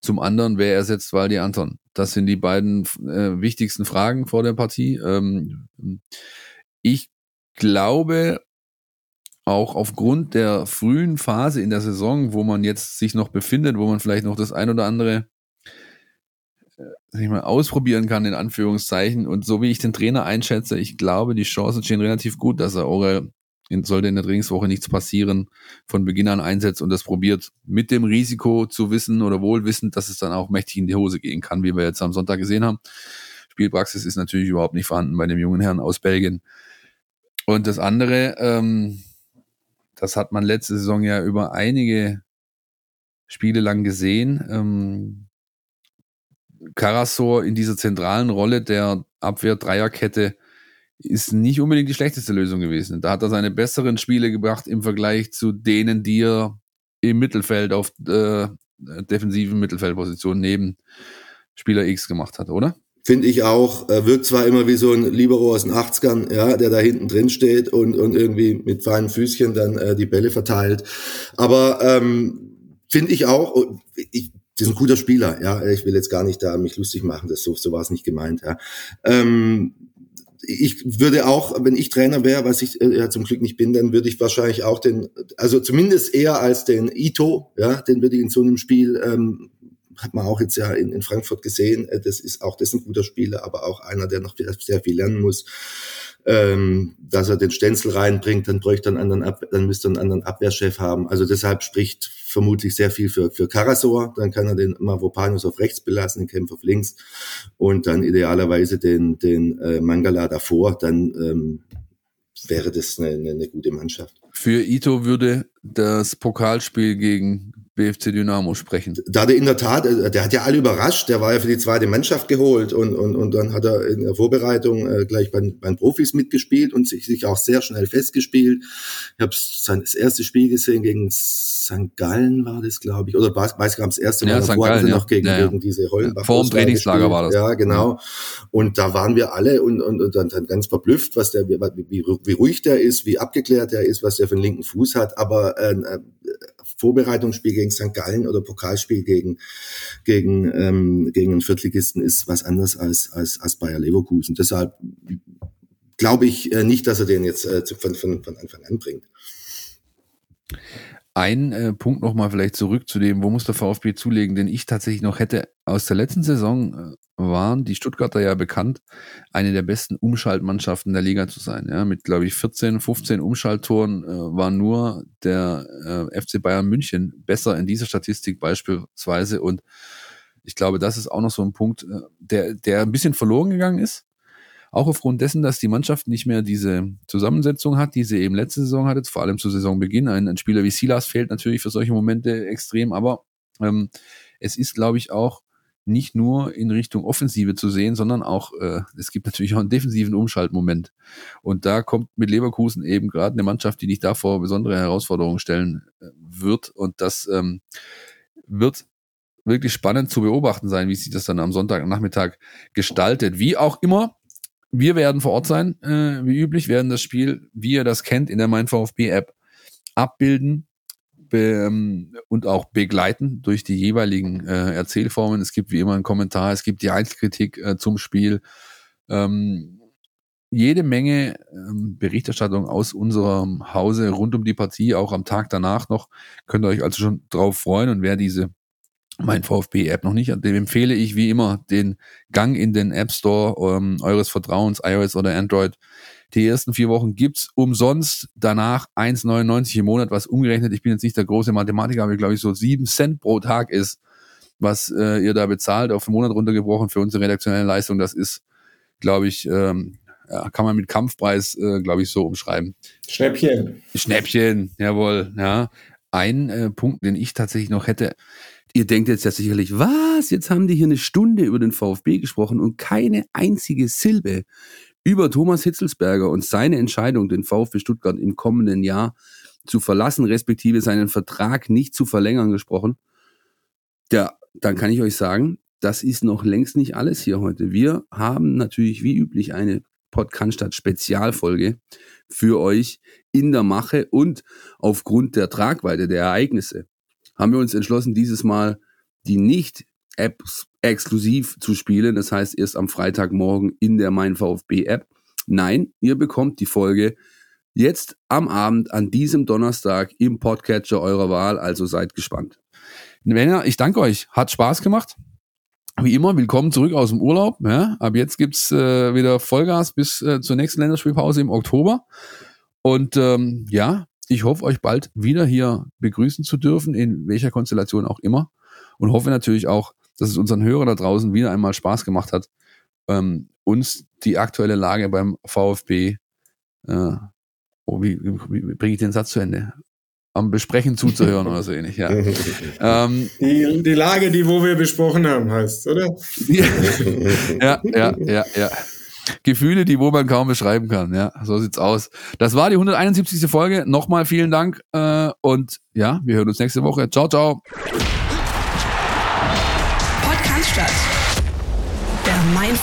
Zum anderen, wer ersetzt Waldi Anton? Das sind die beiden äh, wichtigsten Fragen vor der Partie. Ähm, ich glaube, auch aufgrund der frühen Phase in der Saison, wo man jetzt sich noch befindet, wo man vielleicht noch das ein oder andere sag ich mal, ausprobieren kann, in Anführungszeichen. Und so wie ich den Trainer einschätze, ich glaube, die Chancen stehen relativ gut, dass er Ore sollte in der Trainingswoche nichts passieren, von Beginn an einsetzt und das probiert mit dem Risiko zu wissen oder wohlwissend, dass es dann auch mächtig in die Hose gehen kann, wie wir jetzt am Sonntag gesehen haben. Spielpraxis ist natürlich überhaupt nicht vorhanden bei dem jungen Herrn aus Belgien. Und das andere, ähm, das hat man letzte Saison ja über einige Spiele lang gesehen. Ähm, Karasor in dieser zentralen Rolle der Abwehr-Dreierkette ist nicht unbedingt die schlechteste Lösung gewesen. Da hat er seine besseren Spiele gebracht im Vergleich zu denen, die er im Mittelfeld auf äh, defensiven Mittelfeldposition neben Spieler X gemacht hat, oder? Finde ich auch. Er wirkt zwar immer wie so ein Libero aus den 80ern, ja, der da hinten drin steht und, und irgendwie mit feinen Füßchen dann äh, die Bälle verteilt. Aber ähm, finde ich auch, ich das ist ein guter Spieler, ja. Ich will jetzt gar nicht da mich lustig machen, das so, so war es nicht gemeint, ja. Ähm, ich würde auch, wenn ich Trainer wäre, was ich äh, ja zum Glück nicht bin, dann würde ich wahrscheinlich auch den, also zumindest eher als den Ito, ja, den würde ich in so einem Spiel, ähm, hat man auch jetzt ja in, in Frankfurt gesehen, äh, das ist auch das ein guter Spieler, aber auch einer, der noch sehr viel lernen muss ähm, dass er den Stenzel reinbringt, dann bräuchte einen anderen Ab dann müsste er einen anderen Abwehrchef haben. Also deshalb spricht vermutlich sehr viel für, für Karasor. Dann kann er den Mavropanos auf rechts belassen, den Kämpfer auf links und dann idealerweise den, den äh, Mangala davor. Dann ähm, wäre das eine, eine, eine gute Mannschaft. Für Ito würde das Pokalspiel gegen BFC Dynamo sprechen. Da hat er in der Tat, äh, der hat ja alle überrascht, der war ja für die zweite Mannschaft geholt und, und, und dann hat er in der Vorbereitung äh, gleich bei, den Profis mitgespielt und sich, sich auch sehr schnell festgespielt. Ich habe sein das erste Spiel gesehen gegen St. Gallen war das, glaube ich, oder weiß, weiß gar nicht, das erste Mal, ja, St. Gallen, ja. noch gegen, ja, ja. gegen diese Hollenbach. Vor dem Trainingslager war das. Ja, genau. Und da waren wir alle und, und, und dann, dann ganz verblüfft, was der, wie, wie, wie ruhig der ist, wie abgeklärt der ist, was der für einen linken Fuß hat, aber äh Vorbereitungsspiel gegen St. Gallen oder Pokalspiel gegen, gegen, ähm, gegen einen Viertligisten ist was anderes als, als, als Bayer Leverkusen. Deshalb glaube ich äh, nicht, dass er den jetzt äh, von, von, von Anfang an bringt. Ein äh, Punkt nochmal vielleicht zurück zu dem, wo muss der VfB zulegen, den ich tatsächlich noch hätte. Aus der letzten Saison äh, waren die Stuttgarter ja bekannt, eine der besten Umschaltmannschaften der Liga zu sein. Ja, mit, glaube ich, 14, 15 Umschalttoren äh, war nur der äh, FC Bayern München besser in dieser Statistik beispielsweise. Und ich glaube, das ist auch noch so ein Punkt, äh, der, der ein bisschen verloren gegangen ist. Auch aufgrund dessen, dass die Mannschaft nicht mehr diese Zusammensetzung hat, die sie eben letzte Saison hatte, vor allem zu Saisonbeginn. Ein, ein Spieler wie Silas fehlt natürlich für solche Momente extrem, aber ähm, es ist, glaube ich, auch nicht nur in Richtung Offensive zu sehen, sondern auch, äh, es gibt natürlich auch einen defensiven Umschaltmoment. Und da kommt mit Leverkusen eben gerade eine Mannschaft, die dich davor besondere Herausforderungen stellen äh, wird. Und das ähm, wird wirklich spannend zu beobachten sein, wie sich das dann am Sonntagnachmittag gestaltet. Wie auch immer, wir werden vor Ort sein, äh, wie üblich, werden das Spiel, wie ihr das kennt, in der Mein VfB App abbilden und auch begleiten durch die jeweiligen äh, Erzählformen. Es gibt wie immer einen Kommentar, es gibt die Einzelkritik äh, zum Spiel. Ähm, jede Menge ähm, Berichterstattung aus unserem Hause rund um die Partie, auch am Tag danach noch. Könnt ihr euch also schon drauf freuen und wer diese mein VfB-App noch nicht. Dem empfehle ich wie immer den Gang in den App Store ähm, eures Vertrauens, iOS oder Android. Die ersten vier Wochen gibt's umsonst, danach 1,99 im Monat, was umgerechnet, ich bin jetzt nicht der große Mathematiker, aber ich glaube ich so sieben Cent pro Tag ist, was äh, ihr da bezahlt, auf den Monat runtergebrochen für unsere redaktionelle Leistung. Das ist, glaube ich, ähm, ja, kann man mit Kampfpreis, äh, glaube ich, so umschreiben. Schnäppchen. Schnäppchen, jawohl, ja. Ein äh, Punkt, den ich tatsächlich noch hätte, Ihr denkt jetzt ja sicherlich, was? Jetzt haben die hier eine Stunde über den VfB gesprochen und keine einzige Silbe über Thomas Hitzelsberger und seine Entscheidung, den VfB Stuttgart im kommenden Jahr zu verlassen, respektive seinen Vertrag nicht zu verlängern gesprochen. Ja, dann kann ich euch sagen, das ist noch längst nicht alles hier heute. Wir haben natürlich wie üblich eine Podcast Spezialfolge für euch in der Mache und aufgrund der Tragweite der Ereignisse haben wir uns entschlossen, dieses Mal die nicht Apps exklusiv zu spielen. Das heißt, erst am Freitagmorgen in der Mein VfB App. Nein, ihr bekommt die Folge jetzt am Abend an diesem Donnerstag im Podcatcher eurer Wahl. Also seid gespannt. Männer, ich danke euch. Hat Spaß gemacht. Wie immer, willkommen zurück aus dem Urlaub. Ja, ab jetzt gibt's äh, wieder Vollgas bis äh, zur nächsten Länderspielpause im Oktober. Und ähm, ja, ich hoffe, euch bald wieder hier begrüßen zu dürfen, in welcher Konstellation auch immer. Und hoffe natürlich auch, dass es unseren Hörern da draußen wieder einmal Spaß gemacht hat, ähm, uns die aktuelle Lage beim VfB, äh, oh, wie, wie, wie bringe ich den Satz zu Ende? Am Besprechen zuzuhören oder so ähnlich, ja. ähm, die, die Lage, die wo wir besprochen haben, heißt, oder? ja, ja, ja, ja. Gefühle, die wo man kaum beschreiben kann. Ja, so sieht's aus. Das war die 171. Folge. Nochmal vielen Dank äh, und ja, wir hören uns nächste Woche. Ciao, ciao.